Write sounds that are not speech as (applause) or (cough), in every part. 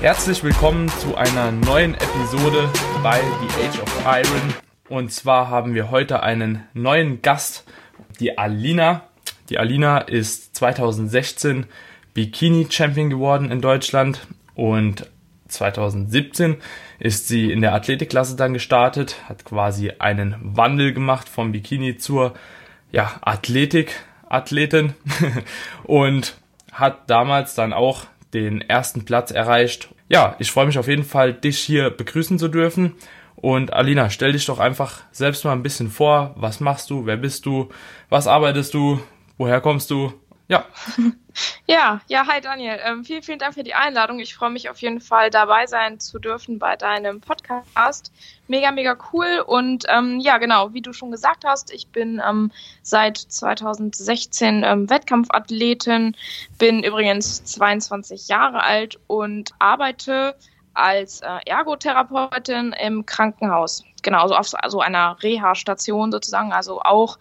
Herzlich willkommen zu einer neuen Episode bei The Age of Iron. Und zwar haben wir heute einen neuen Gast, die Alina. Die Alina ist 2016 Bikini Champion geworden in Deutschland und 2017 ist sie in der Athletikklasse dann gestartet, hat quasi einen Wandel gemacht vom Bikini zur ja, Athletik Athletin (laughs) und hat damals dann auch den ersten Platz erreicht. Ja, ich freue mich auf jeden Fall, dich hier begrüßen zu dürfen. Und Alina, stell dich doch einfach selbst mal ein bisschen vor. Was machst du? Wer bist du? Was arbeitest du? Woher kommst du? Ja. (laughs) Ja, ja, hi Daniel. Ähm, vielen, vielen Dank für die Einladung. Ich freue mich auf jeden Fall dabei sein zu dürfen bei deinem Podcast. Mega, mega cool. Und ähm, ja, genau, wie du schon gesagt hast, ich bin ähm, seit 2016 ähm, Wettkampfathletin, bin übrigens 22 Jahre alt und arbeite als äh, Ergotherapeutin im Krankenhaus. Genau, so auf so einer Reha-Station sozusagen, also auch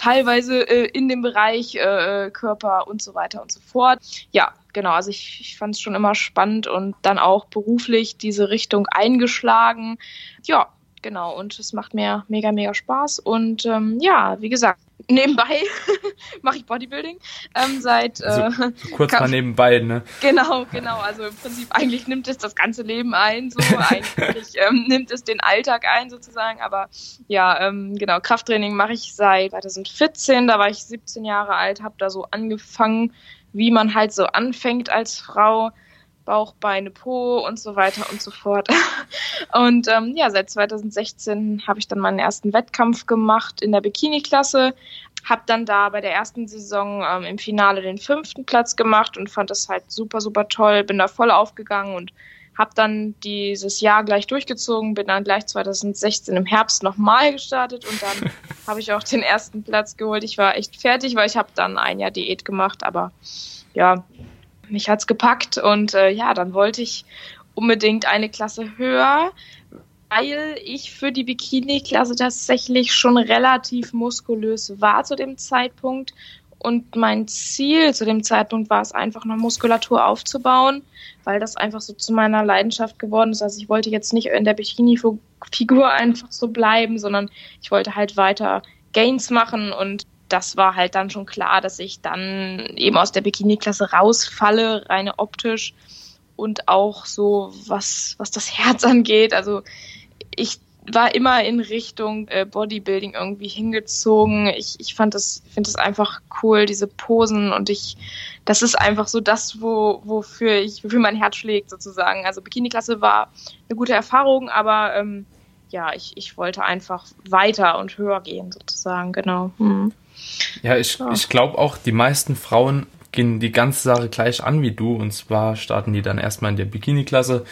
teilweise äh, in dem Bereich äh, Körper und so weiter und so fort. Ja, genau, also ich, ich fand es schon immer spannend und dann auch beruflich diese Richtung eingeschlagen. Ja, genau, und es macht mir mega, mega Spaß. Und ähm, ja, wie gesagt, nebenbei (laughs) mache ich Bodybuilding ähm, seit also, äh, kurz mal nebenbei, ne? Genau, genau. Also im Prinzip eigentlich nimmt es das ganze Leben ein, so (laughs) eigentlich ähm, nimmt es den Alltag ein sozusagen. Aber ja, ähm, genau Krafttraining mache ich seit 2014. Da war ich 17 Jahre alt, habe da so angefangen, wie man halt so anfängt als Frau Bauch, Beine, Po und so weiter und so fort. (laughs) Und ähm, ja, seit 2016 habe ich dann meinen ersten Wettkampf gemacht in der Bikini-Klasse, habe dann da bei der ersten Saison ähm, im Finale den fünften Platz gemacht und fand das halt super, super toll, bin da voll aufgegangen und habe dann dieses Jahr gleich durchgezogen, bin dann gleich 2016 im Herbst nochmal gestartet und dann (laughs) habe ich auch den ersten Platz geholt. Ich war echt fertig, weil ich habe dann ein Jahr Diät gemacht, aber ja, mich hat's gepackt und äh, ja, dann wollte ich unbedingt eine Klasse höher, weil ich für die Bikini-Klasse tatsächlich schon relativ muskulös war zu dem Zeitpunkt und mein Ziel zu dem Zeitpunkt war es einfach noch Muskulatur aufzubauen, weil das einfach so zu meiner Leidenschaft geworden ist. Also ich wollte jetzt nicht in der Bikini-Figur einfach so bleiben, sondern ich wollte halt weiter Gains machen und das war halt dann schon klar, dass ich dann eben aus der Bikini-Klasse rausfalle, reine optisch und auch so, was, was das (laughs) Herz angeht. Also ich war immer in Richtung äh, Bodybuilding irgendwie hingezogen. Ich, ich fand das, finde das einfach cool, diese Posen und ich, das ist einfach so das, wo, wofür ich, wofür mein Herz schlägt sozusagen. Also Bikini-Klasse war eine gute Erfahrung, aber ähm, ja, ich, ich wollte einfach weiter und höher gehen sozusagen, genau. Hm. Ja, ich, ja. ich glaube auch, die meisten Frauen gehen die ganze Sache gleich an wie du. Und zwar starten die dann erstmal in der Bikini-Klasse,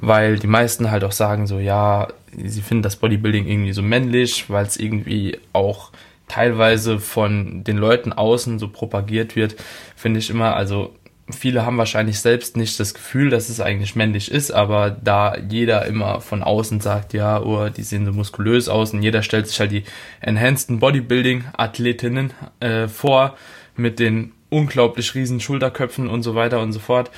weil die meisten halt auch sagen so, ja, sie finden das Bodybuilding irgendwie so männlich, weil es irgendwie auch teilweise von den Leuten außen so propagiert wird, finde ich immer, also viele haben wahrscheinlich selbst nicht das Gefühl, dass es eigentlich männlich ist, aber da jeder immer von außen sagt, ja, oh, die sehen so muskulös aus und jeder stellt sich halt die Enhanced Bodybuilding Athletinnen äh, vor mit den unglaublich riesen Schulterköpfen und so weiter und so fort,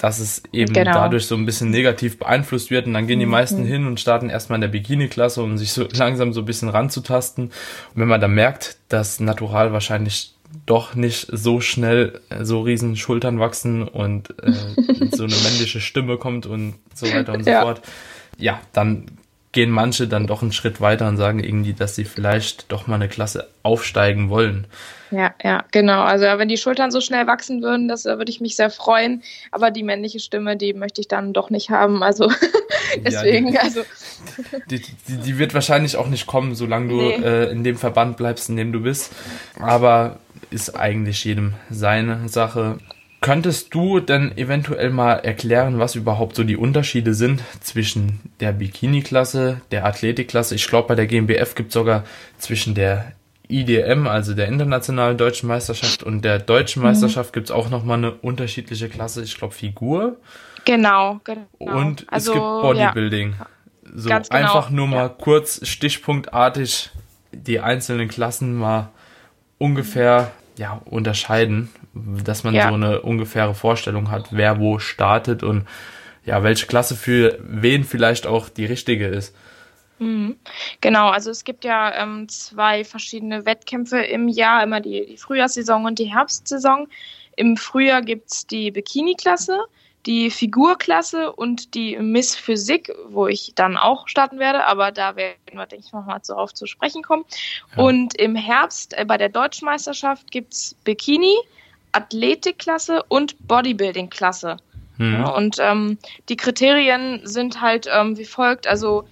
dass es eben genau. dadurch so ein bisschen negativ beeinflusst wird und dann gehen die mhm. meisten hin und starten erstmal in der Bikini-Klasse, um sich so (laughs) langsam so ein bisschen ranzutasten. Und wenn man dann merkt, dass Natural wahrscheinlich doch nicht so schnell äh, so riesen Schultern wachsen und äh, (laughs) so eine männliche Stimme kommt und so weiter und so ja. fort. Ja, dann gehen manche dann doch einen Schritt weiter und sagen irgendwie, dass sie vielleicht doch mal eine Klasse aufsteigen wollen. Ja, ja, genau. Also wenn die Schultern so schnell wachsen würden, das äh, würde ich mich sehr freuen. Aber die männliche Stimme, die möchte ich dann doch nicht haben. Also (laughs) deswegen, ja, die, also. Die, die, die, wird wahrscheinlich auch nicht kommen, solange du nee. äh, in dem Verband bleibst, in dem du bist. Aber ist eigentlich jedem seine Sache. Könntest du denn eventuell mal erklären, was überhaupt so die Unterschiede sind zwischen der Bikini-Klasse, der Athletik-Klasse? Ich glaube, bei der GmbF gibt es sogar zwischen der IDM, also der Internationalen Deutschen Meisterschaft und der Deutschen mhm. Meisterschaft gibt es auch nochmal eine unterschiedliche Klasse, ich glaube Figur. Genau, genau. Und also, es gibt Bodybuilding. Ja. so genau. einfach nur mal ja. kurz stichpunktartig die einzelnen Klassen mal ungefähr ja, unterscheiden, dass man ja. so eine ungefähre Vorstellung hat, wer wo startet und ja, welche Klasse für wen vielleicht auch die richtige ist. Mhm. Genau, also es gibt ja ähm, zwei verschiedene Wettkämpfe im Jahr, immer die, die Frühjahrssaison und die Herbstsaison. Im Frühjahr gibt es die Bikini-Klasse, die Figurklasse und die Miss Physik, wo ich dann auch starten werde, aber da werden wir, denke ich, nochmal darauf zu sprechen kommen. Ja. Und im Herbst äh, bei der Deutschmeisterschaft gibt es Bikini, Athletikklasse und Bodybuilding-Klasse. Mhm. Ja, und ähm, die Kriterien sind halt ähm, wie folgt, also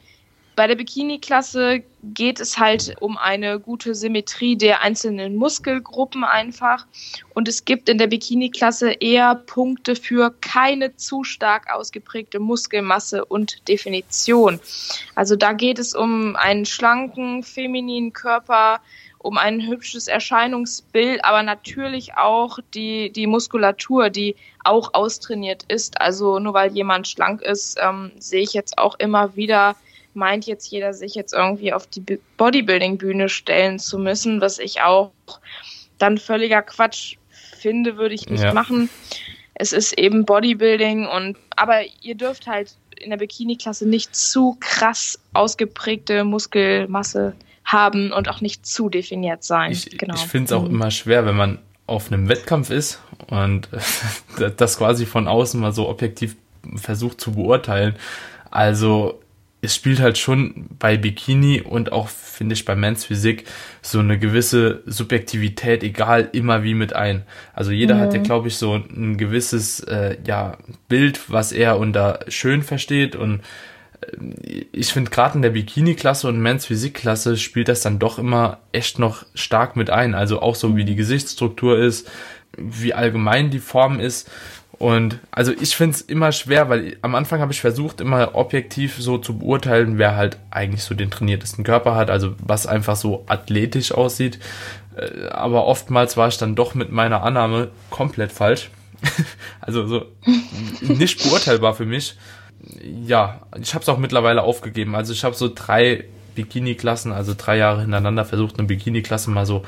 bei der Bikini-Klasse geht es halt um eine gute Symmetrie der einzelnen Muskelgruppen einfach. Und es gibt in der Bikini-Klasse eher Punkte für keine zu stark ausgeprägte Muskelmasse und Definition. Also da geht es um einen schlanken, femininen Körper, um ein hübsches Erscheinungsbild, aber natürlich auch die, die Muskulatur, die auch austrainiert ist. Also nur weil jemand schlank ist, ähm, sehe ich jetzt auch immer wieder meint jetzt jeder, sich jetzt irgendwie auf die Bodybuilding-Bühne stellen zu müssen, was ich auch dann völliger Quatsch finde, würde ich nicht ja. machen. Es ist eben Bodybuilding und aber ihr dürft halt in der Bikini-Klasse nicht zu krass ausgeprägte Muskelmasse haben und auch nicht zu definiert sein. Ich, genau. ich finde es auch mhm. immer schwer, wenn man auf einem Wettkampf ist und (laughs) das quasi von außen mal so objektiv versucht zu beurteilen. Also es spielt halt schon bei Bikini und auch, finde ich, bei Men's Physik so eine gewisse Subjektivität, egal immer wie mit ein. Also jeder mhm. hat ja, glaube ich, so ein gewisses äh, ja, Bild, was er unter schön versteht und äh, ich finde gerade in der Bikini-Klasse und Men's Physik-Klasse spielt das dann doch immer echt noch stark mit ein. Also auch so wie die Gesichtsstruktur ist, wie allgemein die Form ist. Und also ich finde es immer schwer, weil am Anfang habe ich versucht, immer objektiv so zu beurteilen, wer halt eigentlich so den trainiertesten Körper hat, also was einfach so athletisch aussieht. Äh, aber oftmals war ich dann doch mit meiner Annahme komplett falsch. (laughs) also so nicht beurteilbar für mich. Ja, ich habe es auch mittlerweile aufgegeben. Also ich habe so drei Bikini-Klassen, also drei Jahre hintereinander versucht, eine Bikini-Klasse mal so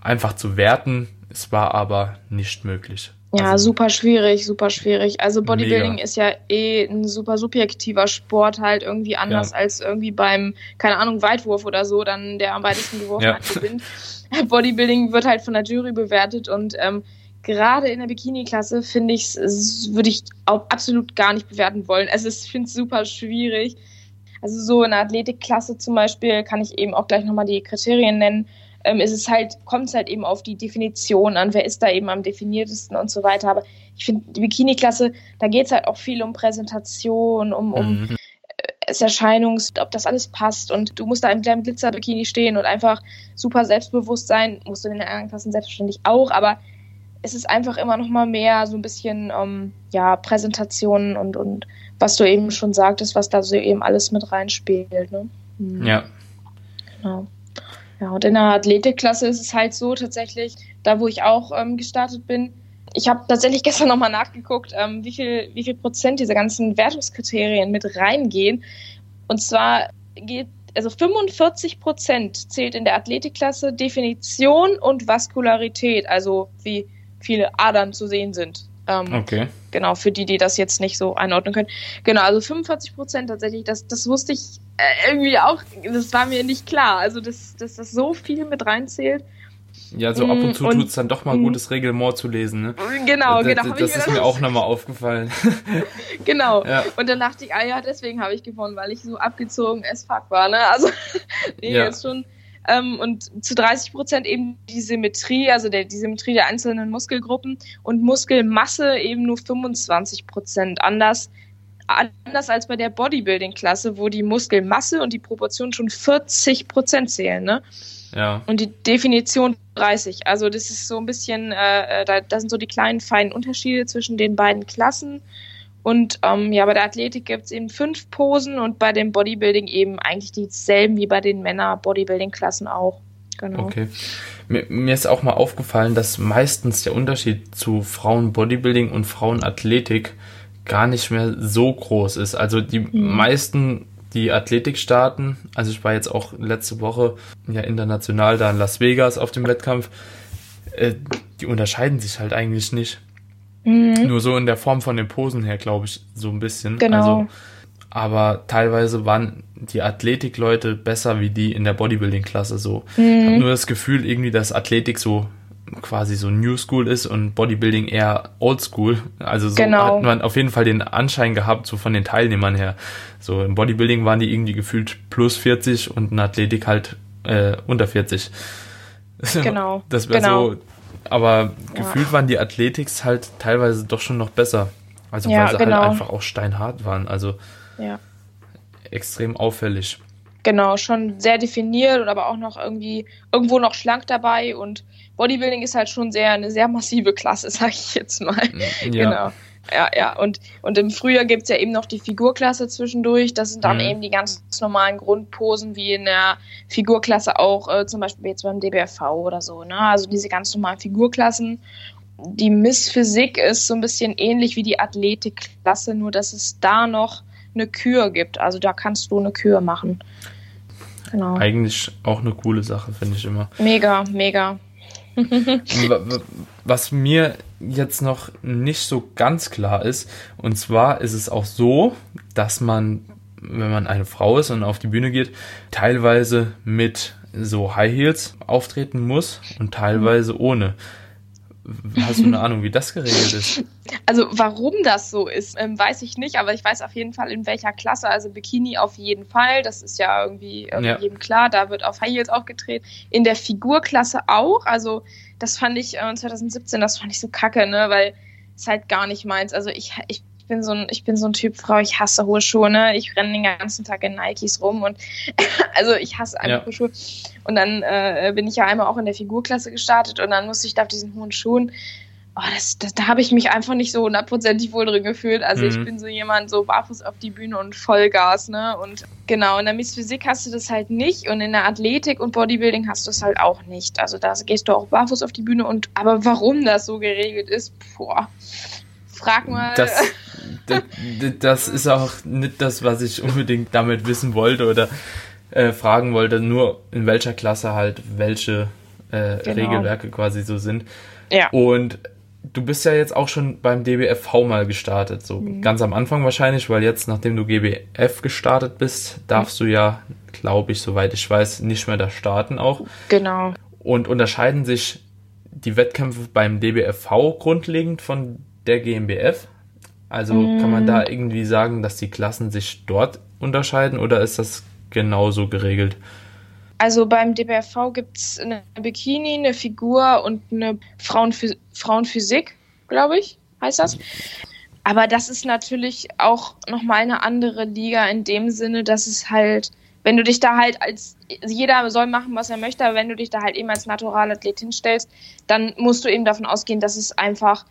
einfach zu werten. Es war aber nicht möglich. Ja, also, super schwierig, super schwierig. Also Bodybuilding mega. ist ja eh ein super subjektiver Sport, halt irgendwie anders ja. als irgendwie beim, keine Ahnung, Weitwurf oder so, dann der am weitesten geworfen ja. hat, gewinnt. (laughs) Bodybuilding wird halt von der Jury bewertet und ähm, gerade in der Bikini-Klasse finde ich würde ich auch absolut gar nicht bewerten wollen. Also ich finde es super schwierig. Also so in der Athletikklasse zum Beispiel kann ich eben auch gleich nochmal die Kriterien nennen ähm, ist es halt, kommt es halt eben auf die Definition an, wer ist da eben am definiertesten und so weiter. Aber ich finde, die Bikini-Klasse, da geht es halt auch viel um Präsentation, um, um mhm. das Erscheinungs, ob das alles passt und du musst da im kleinen Glitzer-Bikini stehen und einfach super selbstbewusst sein, musst du in den anderen Klassen selbstverständlich auch, aber es ist einfach immer noch mal mehr so ein bisschen, ähm, ja, Präsentation und, und was du eben schon sagtest, was da so eben alles mit reinspielt, ne? Mhm. Ja. Genau. Ja, und in der Athletikklasse ist es halt so tatsächlich, da wo ich auch ähm, gestartet bin, ich habe tatsächlich (laughs) gestern nochmal nachgeguckt, ähm, wie viel, wie viel Prozent dieser ganzen Wertungskriterien mit reingehen. Und zwar geht, also 45 Prozent zählt in der Athletikklasse Definition und Vaskularität, also wie viele Adern zu sehen sind. Ähm, okay. Genau, für die, die das jetzt nicht so einordnen können. Genau, also 45 Prozent tatsächlich, das, das wusste ich irgendwie auch, das war mir nicht klar. Also, dass, dass das so viel mit reinzählt. Ja, so ab und zu tut es dann doch mal gutes Reglement zu lesen. Ne? Genau, das, genau. Das, das ist mir auch nochmal aufgefallen. (laughs) genau. Ja. Und dann dachte ich, ah ja, deswegen habe ich gewonnen, weil ich so abgezogen as fuck war. Ne? Also, (laughs) nee, ja. jetzt schon ähm, und zu 30 Prozent eben die Symmetrie, also der, die Symmetrie der einzelnen Muskelgruppen und Muskelmasse eben nur 25 Prozent. Anders, anders als bei der Bodybuilding-Klasse, wo die Muskelmasse und die Proportion schon 40 Prozent zählen. Ne? Ja. Und die Definition 30. Also das ist so ein bisschen, äh, äh, da, das sind so die kleinen feinen Unterschiede zwischen den beiden Klassen. Und ähm, ja, bei der Athletik gibt es eben fünf Posen und bei dem Bodybuilding eben eigentlich dieselben wie bei den Männer-Bodybuilding-Klassen auch. Genau. Okay. Mir, mir, ist auch mal aufgefallen, dass meistens der Unterschied zu Frauen-Bodybuilding und Frauen-Athletik gar nicht mehr so groß ist. Also die mhm. meisten, die Athletik starten, also ich war jetzt auch letzte Woche ja international da in Las Vegas auf dem Wettkampf, äh, die unterscheiden sich halt eigentlich nicht. Mhm. Nur so in der Form von den Posen her, glaube ich, so ein bisschen. Genau. Also, aber teilweise waren die Athletikleute besser wie die in der Bodybuilding-Klasse so. Mhm. Ich habe nur das Gefühl irgendwie, dass Athletik so quasi so New School ist und Bodybuilding eher Old School. Also so genau. hat man auf jeden Fall den Anschein gehabt, so von den Teilnehmern her. So im Bodybuilding waren die irgendwie gefühlt plus 40 und in Athletik halt äh, unter 40. (laughs) Genau. Das wäre genau. so, aber ja. gefühlt waren die Athletics halt teilweise doch schon noch besser. Also ja, weil sie halt genau. halt einfach auch steinhart waren. Also ja. extrem auffällig. Genau, schon sehr definiert und aber auch noch irgendwie irgendwo noch schlank dabei und Bodybuilding ist halt schon sehr eine sehr massive Klasse, (laughs) sag ich jetzt mal. Ja. Genau. Ja, ja. Und, und im Frühjahr gibt es ja eben noch die Figurklasse zwischendurch. Das sind dann mhm. eben die ganz normalen Grundposen, wie in der Figurklasse auch, äh, zum Beispiel jetzt beim DBFV oder so. Ne? Also diese ganz normalen Figurklassen. Die Miss Physik ist so ein bisschen ähnlich wie die Athletikklasse, nur dass es da noch eine Kür gibt. Also da kannst du eine Kür machen. Genau. Eigentlich auch eine coole Sache, finde ich immer. Mega, mega. (laughs) Was mir jetzt noch nicht so ganz klar ist, und zwar ist es auch so, dass man, wenn man eine Frau ist und auf die Bühne geht, teilweise mit so High Heels auftreten muss und teilweise ohne. Hast du eine Ahnung, wie das geregelt ist? (laughs) Also warum das so ist, ähm, weiß ich nicht, aber ich weiß auf jeden Fall, in welcher Klasse. Also Bikini auf jeden Fall, das ist ja irgendwie, irgendwie ja. jedem klar, da wird auf High Heels aufgetreten. In der Figurklasse auch, also das fand ich äh, 2017, das fand ich so kacke, ne, weil es halt gar nicht meins. Also ich, ich bin so ein, ich bin so ein Typ Frau, ich hasse hohe Schuhe, ne? Ich renne den ganzen Tag in Nikes rum und (laughs) also ich hasse einfach ja. hohe Schuhe. Und dann äh, bin ich ja einmal auch in der Figurklasse gestartet und dann musste ich da auf diesen hohen Schuhen oh, das, das, da habe ich mich einfach nicht so hundertprozentig wohl drin gefühlt. Also mhm. ich bin so jemand, so barfuß auf die Bühne und Vollgas, ne? Und genau, in der Miss Physik hast du das halt nicht und in der Athletik und Bodybuilding hast du es halt auch nicht. Also da gehst du auch barfuß auf die Bühne und aber warum das so geregelt ist, boah, frag mal. Das, das, das ist auch nicht das, was ich unbedingt damit wissen wollte oder äh, fragen wollte, nur in welcher Klasse halt welche äh, genau. Regelwerke quasi so sind. Ja. Und du bist ja jetzt auch schon beim DBFV mal gestartet, so mhm. ganz am Anfang wahrscheinlich, weil jetzt, nachdem du GBF gestartet bist, darfst mhm. du ja, glaube ich, soweit ich weiß, nicht mehr da starten auch. Genau. Und unterscheiden sich die Wettkämpfe beim DBFV grundlegend von der GmbF? Also mhm. kann man da irgendwie sagen, dass die Klassen sich dort unterscheiden oder ist das genauso geregelt? Also beim DBRV gibt es eine Bikini, eine Figur und eine Frauenphys Frauenphysik, glaube ich, heißt das. Aber das ist natürlich auch nochmal eine andere Liga in dem Sinne, dass es halt, wenn du dich da halt als, jeder soll machen, was er möchte, aber wenn du dich da halt eben als Naturalathlet hinstellst, dann musst du eben davon ausgehen, dass es einfach,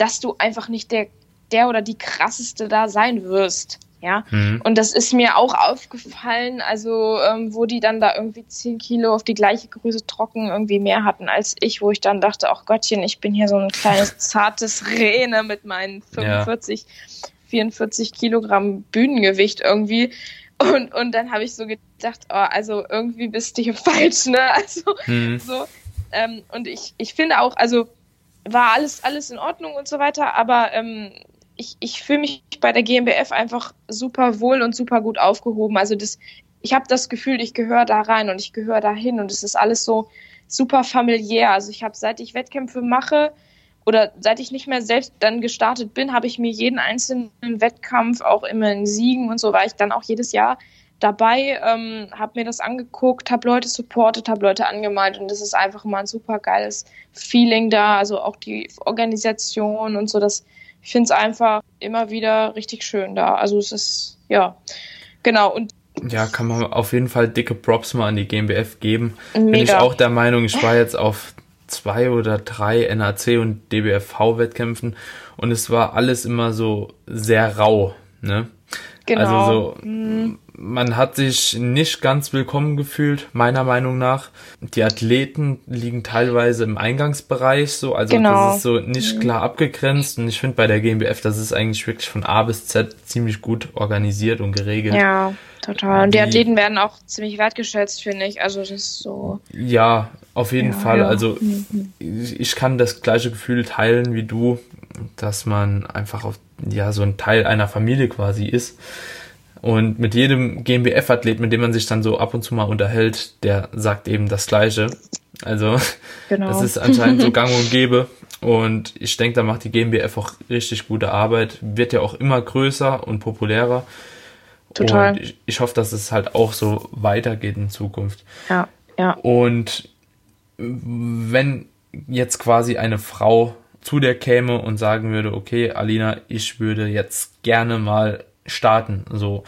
dass du einfach nicht der, der oder die krasseste da sein wirst. Ja, mhm. und das ist mir auch aufgefallen, also ähm, wo die dann da irgendwie 10 Kilo auf die gleiche Größe trocken irgendwie mehr hatten als ich, wo ich dann dachte, ach Gottchen, ich bin hier so ein kleines (laughs) zartes Rehne mit meinen 45, ja. 44 Kilogramm Bühnengewicht irgendwie. Und, und dann habe ich so gedacht, oh, also irgendwie bist du hier (laughs) falsch, ne? Also mhm. so. Ähm, und ich, ich finde auch, also war alles, alles in Ordnung und so weiter, aber ähm, ich, ich fühle mich bei der GmbF einfach super wohl und super gut aufgehoben. Also das, ich habe das Gefühl, ich gehöre da rein und ich gehöre dahin und es ist alles so super familiär. Also ich habe, seit ich Wettkämpfe mache oder seit ich nicht mehr selbst dann gestartet bin, habe ich mir jeden einzelnen Wettkampf, auch immer in Siegen und so, war ich dann auch jedes Jahr dabei, ähm, habe mir das angeguckt, habe Leute supportet, habe Leute angemalt und das ist einfach mal ein super geiles Feeling da. Also auch die Organisation und so, das ich finde es einfach immer wieder richtig schön da. Also es ist, ja, genau. Und ja, kann man auf jeden Fall dicke Props mal an die GmbF geben. Mega. Bin ich auch der Meinung, ich war jetzt auf zwei oder drei NAC und DBFV-Wettkämpfen und es war alles immer so sehr rau. Ne? Genau. Also so, mhm. man hat sich nicht ganz willkommen gefühlt, meiner Meinung nach. Die Athleten liegen teilweise im Eingangsbereich so, also genau. das ist so nicht mhm. klar abgegrenzt und ich finde bei der GmbF, das ist eigentlich wirklich von A bis Z ziemlich gut organisiert und geregelt. Ja. Total. Und die Athleten werden auch ziemlich wertgeschätzt, finde ich. Also das ist so. Ja, auf jeden ja, Fall. Ja. Also mhm. ich kann das gleiche Gefühl teilen wie du, dass man einfach auf, ja, so ein Teil einer Familie quasi ist. Und mit jedem GmbF-Athlet, mit dem man sich dann so ab und zu mal unterhält, der sagt eben das Gleiche. Also genau. das ist anscheinend so gang und gäbe. Und ich denke, da macht die GmbF auch richtig gute Arbeit. Wird ja auch immer größer und populärer. Total. Und ich, ich hoffe, dass es halt auch so weitergeht in Zukunft. Ja, ja. Und wenn jetzt quasi eine Frau zu dir käme und sagen würde, okay, Alina, ich würde jetzt gerne mal starten. So,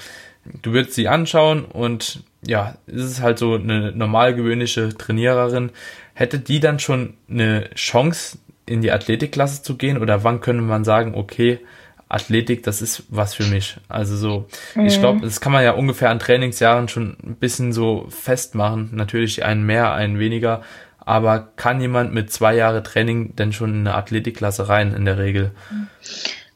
du würdest sie anschauen und ja, es ist halt so eine normal gewöhnliche Trainiererin. Hätte die dann schon eine Chance, in die Athletikklasse zu gehen? Oder wann könnte man sagen, okay, Athletik, das ist was für mich. Also so, mhm. ich glaube, das kann man ja ungefähr an Trainingsjahren schon ein bisschen so festmachen. Natürlich einen mehr, einen weniger. Aber kann jemand mit zwei Jahre Training denn schon in eine Athletikklasse rein in der Regel?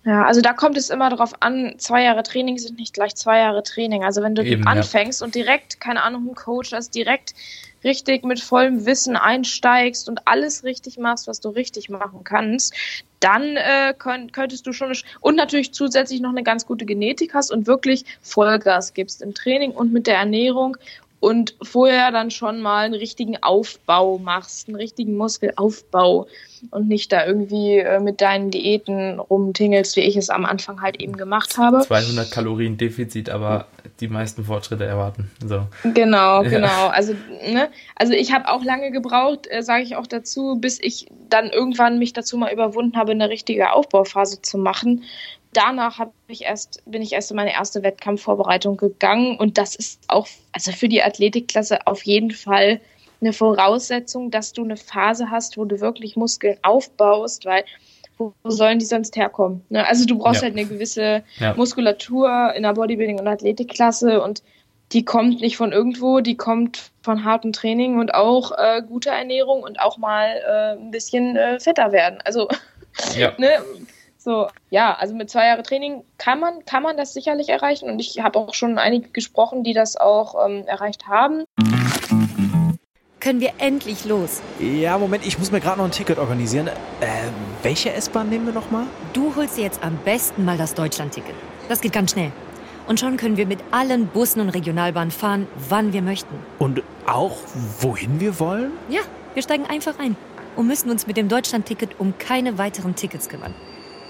Ja, also da kommt es immer darauf an, zwei Jahre Training sind nicht gleich zwei Jahre Training. Also wenn du Eben, anfängst ja. und direkt, keine Ahnung, ein Coach hast, direkt richtig mit vollem Wissen einsteigst und alles richtig machst, was du richtig machen kannst, dann äh, könnt, könntest du schon und natürlich zusätzlich noch eine ganz gute Genetik hast und wirklich Vollgas gibst im Training und mit der Ernährung und vorher dann schon mal einen richtigen Aufbau machst, einen richtigen Muskelaufbau und nicht da irgendwie äh, mit deinen Diäten rumtingelst, wie ich es am Anfang halt eben gemacht habe. 200 Kalorien Defizit, aber die meisten Fortschritte erwarten. So. Genau, ja. genau. Also, ne, also ich habe auch lange gebraucht, äh, sage ich auch dazu, bis ich dann irgendwann mich dazu mal überwunden habe, eine richtige Aufbauphase zu machen danach habe ich erst, bin ich erst in meine erste Wettkampfvorbereitung gegangen und das ist auch, also für die Athletikklasse auf jeden Fall eine Voraussetzung, dass du eine Phase hast, wo du wirklich Muskeln aufbaust, weil wo sollen die sonst herkommen? Ne? Also du brauchst ja. halt eine gewisse ja. Muskulatur in der Bodybuilding- und Athletikklasse und die kommt nicht von irgendwo, die kommt von hartem Training und auch äh, guter Ernährung und auch mal äh, ein bisschen äh, fetter werden. Also ja. (laughs) ne, so, ja, also mit zwei Jahren Training kann man, kann man das sicherlich erreichen und ich habe auch schon einige gesprochen, die das auch ähm, erreicht haben. Können wir endlich los? Ja, Moment, ich muss mir gerade noch ein Ticket organisieren. Äh, welche S-Bahn nehmen wir nochmal? Du holst dir jetzt am besten mal das Deutschland-Ticket. Das geht ganz schnell. Und schon können wir mit allen Bussen und Regionalbahnen fahren, wann wir möchten. Und auch wohin wir wollen? Ja, wir steigen einfach ein und müssen uns mit dem Deutschland-Ticket um keine weiteren Tickets kümmern.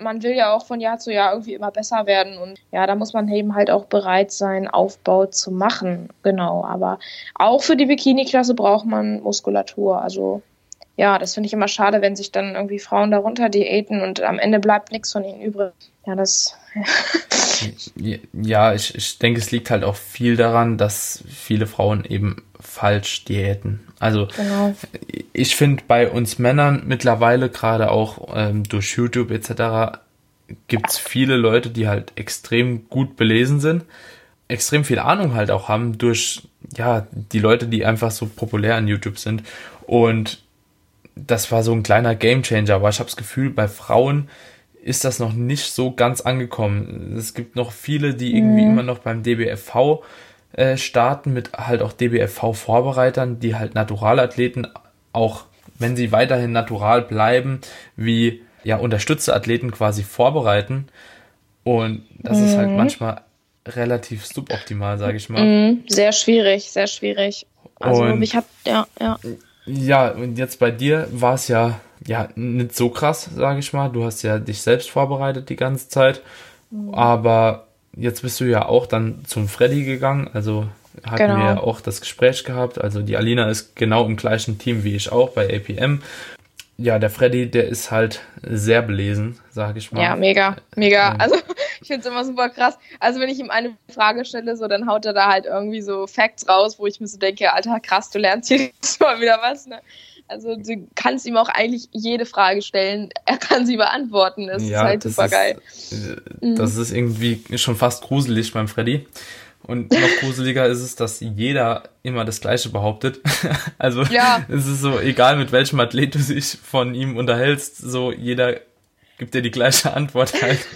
man will ja auch von Jahr zu Jahr irgendwie immer besser werden und ja, da muss man eben halt auch bereit sein, Aufbau zu machen. Genau, aber auch für die Bikini-Klasse braucht man Muskulatur. Also ja, das finde ich immer schade, wenn sich dann irgendwie Frauen darunter diäten und am Ende bleibt nichts von ihnen übrig. Ja, das. (laughs) ja, ich, ich denke, es liegt halt auch viel daran, dass viele Frauen eben falsch diäten. Also genau. ich finde bei uns Männern mittlerweile gerade auch ähm, durch YouTube etc. gibt es viele Leute, die halt extrem gut belesen sind, extrem viel Ahnung halt auch haben durch ja die Leute, die einfach so populär an YouTube sind. Und das war so ein kleiner Gamechanger. Aber ich habe das Gefühl, bei Frauen ist das noch nicht so ganz angekommen. Es gibt noch viele, die irgendwie mhm. immer noch beim DBFV äh, starten mit halt auch DBFV-Vorbereitern, die halt Naturalathleten auch, wenn sie weiterhin natural bleiben, wie ja Unterstützerathleten quasi vorbereiten. Und das mhm. ist halt mhm. manchmal relativ suboptimal, sage ich mal. Mhm. Sehr schwierig, sehr schwierig. Also und, ich habe ja, ja. Ja, und jetzt bei dir war es ja ja nicht so krass, sage ich mal. Du hast ja dich selbst vorbereitet die ganze Zeit, mhm. aber jetzt bist du ja auch dann zum Freddy gegangen, also hatten genau. wir ja auch das Gespräch gehabt. Also die Alina ist genau im gleichen Team wie ich auch bei APM. Ja, der Freddy, der ist halt sehr belesen, sage ich mal. Ja, mega, mega. Also (laughs) ich finde es immer super krass. Also wenn ich ihm eine Frage stelle, so dann haut er da halt irgendwie so Facts raus, wo ich mir so denke, Alter, krass, du lernst (laughs) hier mal wieder was. Ne? Also du kannst ihm auch eigentlich jede Frage stellen. Er kann sie beantworten. Das ja, ist halt super ist, geil. Äh, das ist irgendwie schon fast gruselig beim Freddy. Und noch gruseliger ist es, dass jeder immer das Gleiche behauptet. (laughs) also ja. es ist so, egal mit welchem Athlet du dich von ihm unterhältst, so jeder gibt dir die gleiche Antwort halt.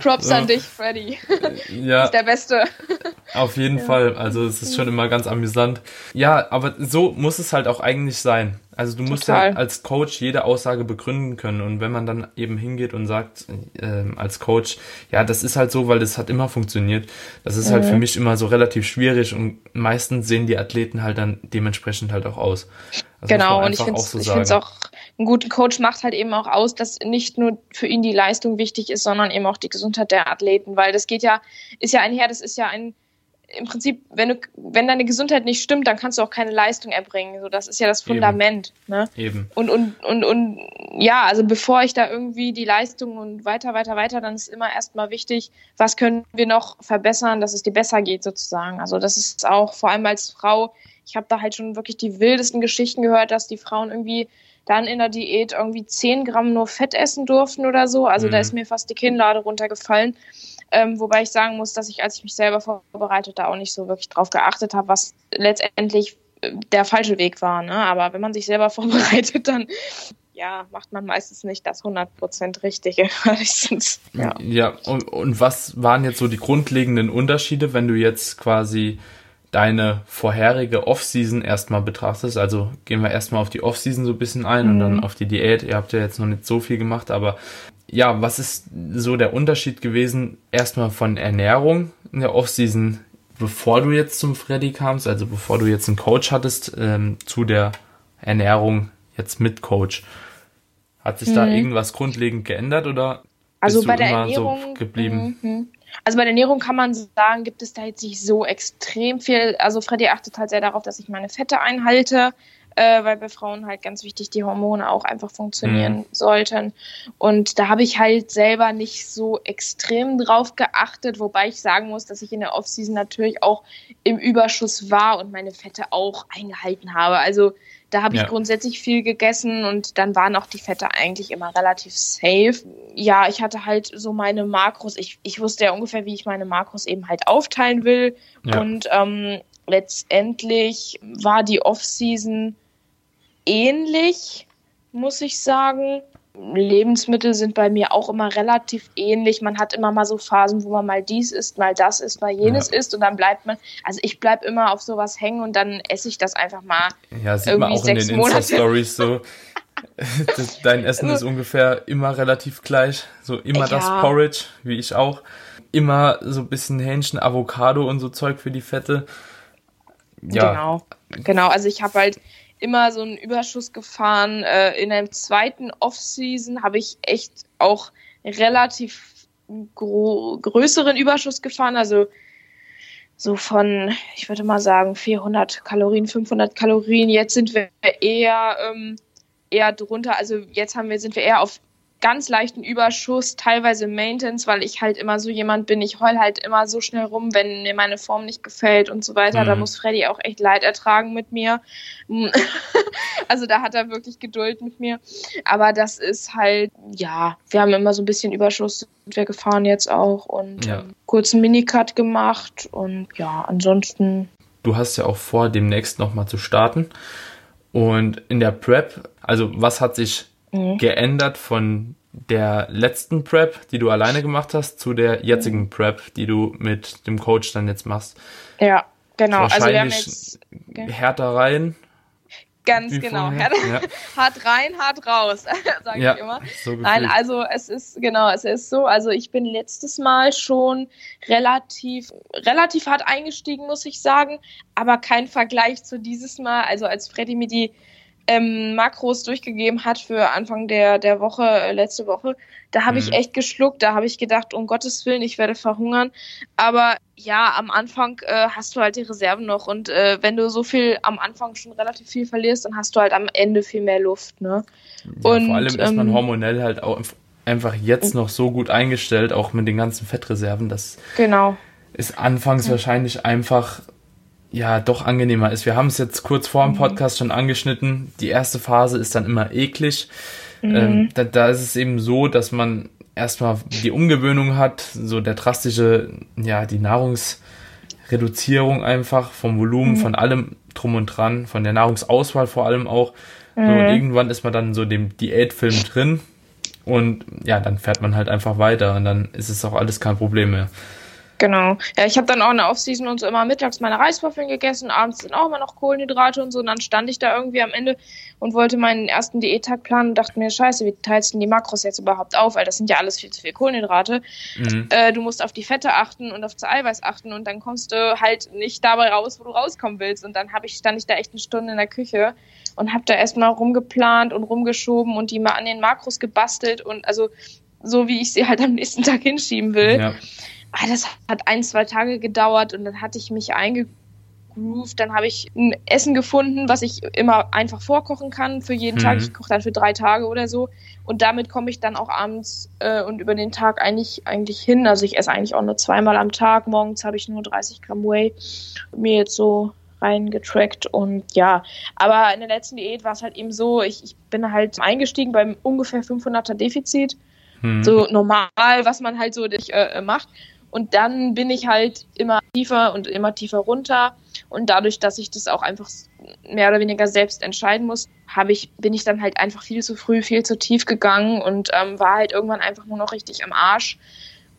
Props so. an dich, Freddy. Ja. Ist der Beste. Auf jeden ja. Fall. Also es ist schon immer ganz amüsant. Ja, aber so muss es halt auch eigentlich sein. Also du musst Total. ja als Coach jede Aussage begründen können. Und wenn man dann eben hingeht und sagt äh, als Coach, ja, das ist halt so, weil das hat immer funktioniert, das ist mhm. halt für mhm. mich immer so relativ schwierig und meistens sehen die Athleten halt dann dementsprechend halt auch aus. Das genau, und ich finde es so auch, ein guter Coach macht halt eben auch aus, dass nicht nur für ihn die Leistung wichtig ist, sondern eben auch die Gesundheit der Athleten, weil das geht ja, ist ja einher, das ist ja ein im Prinzip, wenn du, wenn deine Gesundheit nicht stimmt, dann kannst du auch keine Leistung erbringen. So, das ist ja das Fundament. Eben. Ne? Eben. Und, und, und, und ja, also bevor ich da irgendwie die Leistung und weiter, weiter, weiter, dann ist immer erstmal wichtig, was können wir noch verbessern, dass es dir besser geht, sozusagen. Also das ist auch vor allem als Frau, ich habe da halt schon wirklich die wildesten Geschichten gehört, dass die Frauen irgendwie dann in der Diät irgendwie 10 Gramm nur Fett essen durften oder so. Also mhm. da ist mir fast die Kinnlade runtergefallen. Ähm, wobei ich sagen muss, dass ich, als ich mich selber vorbereitet, da auch nicht so wirklich drauf geachtet habe, was letztendlich äh, der falsche Weg war. Ne? Aber wenn man sich selber (laughs) vorbereitet, dann ja, macht man meistens nicht das 100% Richtige. (laughs) ja, ja und, und was waren jetzt so die grundlegenden Unterschiede, wenn du jetzt quasi deine vorherige Off-Season erstmal betrachtest? Also gehen wir erstmal auf die Off-Season so ein bisschen ein mhm. und dann auf die Diät. Ihr habt ja jetzt noch nicht so viel gemacht, aber ja, was ist so der Unterschied gewesen? Erstmal von Ernährung in der Offseason, bevor du jetzt zum Freddy kamst, also bevor du jetzt einen Coach hattest, ähm, zu der Ernährung jetzt mit Coach. Hat sich mhm. da irgendwas grundlegend geändert oder also bist bei du der immer Ernährung, so geblieben? Mhm. Also bei der Ernährung kann man sagen, gibt es da jetzt nicht so extrem viel. Also Freddy achtet halt sehr darauf, dass ich meine Fette einhalte äh, weil bei Frauen halt ganz wichtig die Hormone auch einfach funktionieren mhm. sollten. Und da habe ich halt selber nicht so extrem drauf geachtet, wobei ich sagen muss, dass ich in der Offseason natürlich auch im Überschuss war und meine Fette auch eingehalten habe. Also da habe ich ja. grundsätzlich viel gegessen und dann waren auch die Fette eigentlich immer relativ safe. Ja, ich hatte halt so meine Makros. Ich, ich wusste ja ungefähr, wie ich meine Makros eben halt aufteilen will. Ja. Und ähm, letztendlich war die Offseason ähnlich, muss ich sagen. Lebensmittel sind bei mir auch immer relativ ähnlich. Man hat immer mal so Phasen, wo man mal dies isst, mal das isst, mal jenes ja. isst und dann bleibt man, also ich bleib immer auf sowas hängen und dann esse ich das einfach mal. Ja, sieht man auch in den Insta-Stories so. (laughs) Dein Essen ist ungefähr immer relativ gleich. So immer ja. das Porridge, wie ich auch. Immer so ein bisschen Hähnchen, Avocado und so Zeug für die Fette. Ja. Genau. Genau, also ich habe halt, immer so einen Überschuss gefahren. Äh, in der zweiten Off-Season habe ich echt auch relativ größeren Überschuss gefahren. Also so von, ich würde mal sagen, 400 Kalorien, 500 Kalorien. Jetzt sind wir eher, ähm, eher drunter. Also jetzt haben wir, sind wir eher auf ganz leichten Überschuss, teilweise Maintenance, weil ich halt immer so jemand bin, ich heul halt immer so schnell rum, wenn mir meine Form nicht gefällt und so weiter. Mhm. Da muss Freddy auch echt Leid ertragen mit mir. (laughs) also da hat er wirklich Geduld mit mir. Aber das ist halt, ja, wir haben immer so ein bisschen Überschuss, sind wir gefahren jetzt auch und ja. ähm, kurzen Minicut gemacht und ja, ansonsten. Du hast ja auch vor, demnächst nochmal zu starten. Und in der Prep, also was hat sich mhm. geändert von der letzten Prep, die du alleine gemacht hast, zu der jetzigen mhm. Prep, die du mit dem Coach dann jetzt machst. Ja, genau. Also wir haben jetzt härter rein. Ganz genau. Hart, ja. (laughs) hart rein, hart raus, (laughs) sage ja, ich immer. So Nein, also es ist genau, es ist so. Also ich bin letztes Mal schon relativ, relativ hart eingestiegen, muss ich sagen, aber kein Vergleich zu dieses Mal. Also als Freddy mir die ähm, Makros durchgegeben hat für Anfang der, der Woche, äh, letzte Woche, da habe mhm. ich echt geschluckt, da habe ich gedacht, um Gottes Willen, ich werde verhungern. Aber ja, am Anfang äh, hast du halt die Reserven noch und äh, wenn du so viel am Anfang schon relativ viel verlierst, dann hast du halt am Ende viel mehr Luft, ne? Ja, und, vor allem ist man ähm, hormonell halt auch einfach jetzt noch so gut eingestellt, auch mit den ganzen Fettreserven, dass genau. es anfangs ja. wahrscheinlich einfach ja doch angenehmer ist. Wir haben es jetzt kurz vor dem mhm. Podcast schon angeschnitten. Die erste Phase ist dann immer eklig. Mhm. Ähm, da, da ist es eben so, dass man erstmal die Umgewöhnung hat, so der drastische, ja, die Nahrungsreduzierung einfach vom Volumen, mhm. von allem drum und dran, von der Nahrungsauswahl vor allem auch. Mhm. So, und irgendwann ist man dann so dem Diätfilm drin und ja, dann fährt man halt einfach weiter und dann ist es auch alles kein Problem mehr. Genau. Ja, ich habe dann auch in der Offseason und so immer mittags meine Reiswaffeln gegessen, abends sind auch immer noch Kohlenhydrate und so. Und dann stand ich da irgendwie am Ende und wollte meinen ersten Diättag planen und dachte mir, scheiße, wie teilst du die Makros jetzt überhaupt auf? Weil das sind ja alles viel zu viel Kohlenhydrate. Mhm. Äh, du musst auf die Fette achten und auf das Eiweiß achten und dann kommst du halt nicht dabei raus, wo du rauskommen willst. Und dann hab ich, stand ich da echt eine Stunde in der Küche und habe da erstmal rumgeplant und rumgeschoben und die mal an den Makros gebastelt und also so wie ich sie halt am nächsten Tag hinschieben will. Ja ah, das hat ein, zwei Tage gedauert und dann hatte ich mich eingegroovt. Dann habe ich ein Essen gefunden, was ich immer einfach vorkochen kann für jeden mhm. Tag. Ich koche dann für drei Tage oder so. Und damit komme ich dann auch abends äh, und über den Tag eigentlich, eigentlich hin. Also ich esse eigentlich auch nur zweimal am Tag. Morgens habe ich nur 30 Gramm Whey mir jetzt so reingetrackt und ja, aber in der letzten Diät war es halt eben so, ich, ich bin halt eingestiegen beim ungefähr 500er Defizit, hm. so normal, was man halt so äh, macht und dann bin ich halt immer tiefer und immer tiefer runter. Und dadurch, dass ich das auch einfach mehr oder weniger selbst entscheiden muss, habe ich, bin ich dann halt einfach viel zu früh, viel zu tief gegangen und ähm, war halt irgendwann einfach nur noch richtig am Arsch.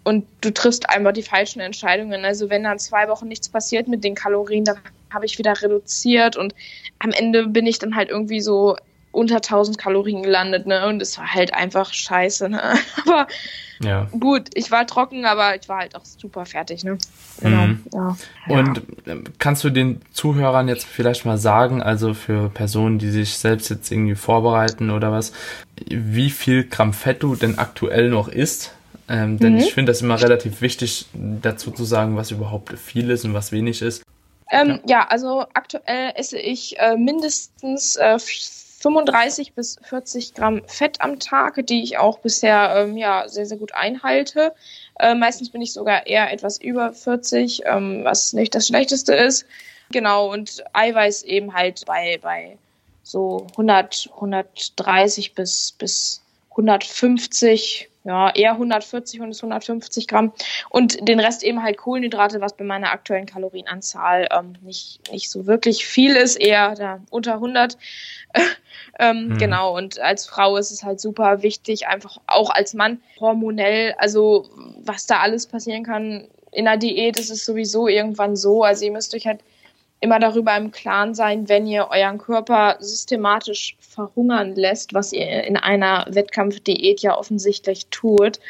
Und du triffst einfach die falschen Entscheidungen. Also wenn dann zwei Wochen nichts passiert mit den Kalorien, dann habe ich wieder reduziert und am Ende bin ich dann halt irgendwie so unter 1000 Kalorien gelandet, ne? Und es war halt einfach scheiße, ne? (laughs) Aber ja. gut, ich war trocken, aber ich war halt auch super fertig, ne? Genau. Mhm. Ja. Und ja. Ähm, kannst du den Zuhörern jetzt vielleicht mal sagen, also für Personen, die sich selbst jetzt irgendwie vorbereiten oder was, wie viel Gramm Fett du denn aktuell noch isst? Ähm, denn mhm. ich finde das immer relativ wichtig, dazu zu sagen, was überhaupt viel ist und was wenig ist. Ähm, ja. ja. also aktuell esse ich äh, mindestens äh, 35 bis 40 Gramm Fett am Tag, die ich auch bisher ähm, ja, sehr, sehr gut einhalte. Äh, meistens bin ich sogar eher etwas über 40, ähm, was nicht das Schlechteste ist. Genau, und Eiweiß eben halt bei, bei so 100, 130 bis, bis 150 ja, eher 140 und 150 Gramm. Und den Rest eben halt Kohlenhydrate, was bei meiner aktuellen Kalorienanzahl ähm, nicht, nicht so wirklich viel ist, eher da unter 100. (laughs) ähm, mhm. Genau, und als Frau ist es halt super wichtig, einfach auch als Mann hormonell, also was da alles passieren kann. In der Diät ist es sowieso irgendwann so, also ihr müsst euch halt immer darüber im Klaren sein, wenn ihr euren Körper systematisch verhungern lässt, was ihr in einer Wettkampfdiät ja offensichtlich tut,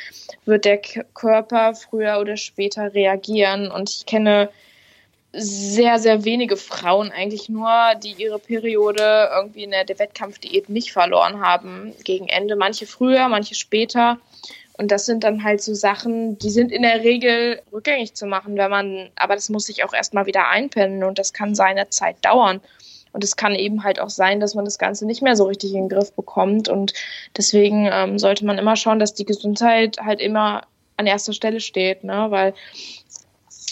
wird der Körper früher oder später reagieren. Und ich kenne sehr, sehr wenige Frauen eigentlich nur, die ihre Periode irgendwie in der Wettkampfdiät nicht verloren haben gegen Ende. Manche früher, manche später. Und das sind dann halt so Sachen, die sind in der Regel rückgängig zu machen, wenn man, aber das muss sich auch erstmal wieder einpennen und das kann seine Zeit dauern. Und es kann eben halt auch sein, dass man das Ganze nicht mehr so richtig in den Griff bekommt. Und deswegen ähm, sollte man immer schauen, dass die Gesundheit halt immer an erster Stelle steht, ne? Weil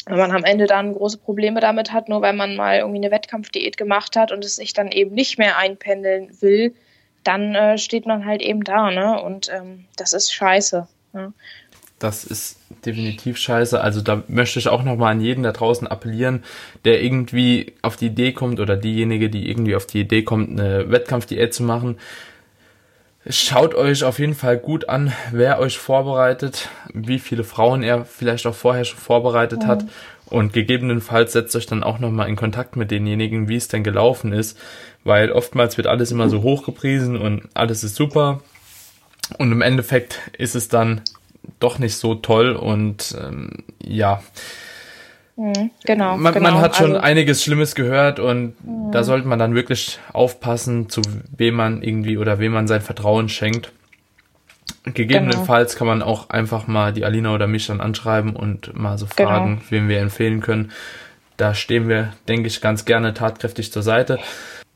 wenn man am Ende dann große Probleme damit hat, nur weil man mal irgendwie eine Wettkampfdiät gemacht hat und es sich dann eben nicht mehr einpendeln will, dann äh, steht man halt eben da, ne? Und ähm, das ist scheiße. Ne? Das ist definitiv scheiße. Also da möchte ich auch nochmal an jeden da draußen appellieren, der irgendwie auf die Idee kommt oder diejenige, die irgendwie auf die Idee kommt, eine Wettkampfdiät zu machen. Schaut euch auf jeden Fall gut an, wer euch vorbereitet, wie viele Frauen er vielleicht auch vorher schon vorbereitet ja. hat und gegebenenfalls setzt euch dann auch nochmal in Kontakt mit denjenigen, wie es denn gelaufen ist, weil oftmals wird alles immer so hochgepriesen und alles ist super und im Endeffekt ist es dann doch nicht so toll und ähm, ja. Mhm, genau. Man, genau. man hat schon also, einiges Schlimmes gehört und mhm. da sollte man dann wirklich aufpassen, zu wem man irgendwie oder wem man sein Vertrauen schenkt. Gegebenenfalls genau. kann man auch einfach mal die Alina oder mich dann anschreiben und mal so fragen, genau. wem wir empfehlen können. Da stehen wir, denke ich, ganz gerne tatkräftig zur Seite.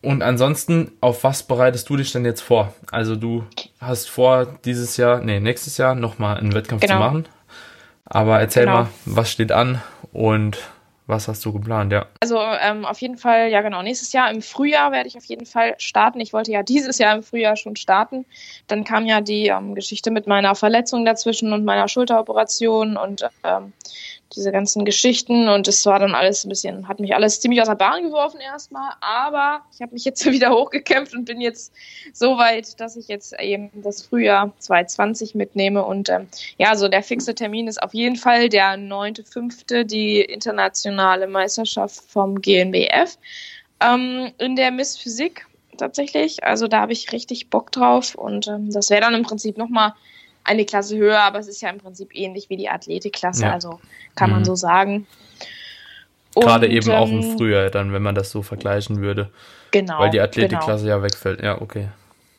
Und ansonsten, auf was bereitest du dich denn jetzt vor? Also du hast vor, dieses Jahr, nee, nächstes Jahr nochmal einen Wettkampf genau. zu machen. Aber erzähl genau. mal, was steht an und was hast du geplant, ja? Also ähm, auf jeden Fall, ja genau, nächstes Jahr im Frühjahr werde ich auf jeden Fall starten. Ich wollte ja dieses Jahr im Frühjahr schon starten. Dann kam ja die ähm, Geschichte mit meiner Verletzung dazwischen und meiner Schulteroperation und ähm, diese ganzen Geschichten und es war dann alles ein bisschen, hat mich alles ziemlich aus der Bahn geworfen erstmal, aber ich habe mich jetzt (laughs) wieder hochgekämpft und bin jetzt so weit, dass ich jetzt eben das Frühjahr 2020 mitnehme und ähm, ja, so der fixe Termin ist auf jeden Fall der 9.5., die internationale Meisterschaft vom GNBF ähm, in der Miss Physik tatsächlich, also da habe ich richtig Bock drauf und ähm, das wäre dann im Prinzip nochmal eine Klasse höher, aber es ist ja im Prinzip ähnlich wie die Athletikklasse, ja. also kann mhm. man so sagen. Und, Gerade eben ähm, auch im ähm, Frühjahr, dann, wenn man das so vergleichen würde. Genau. Weil die Athletikklasse genau. ja wegfällt. Ja, okay.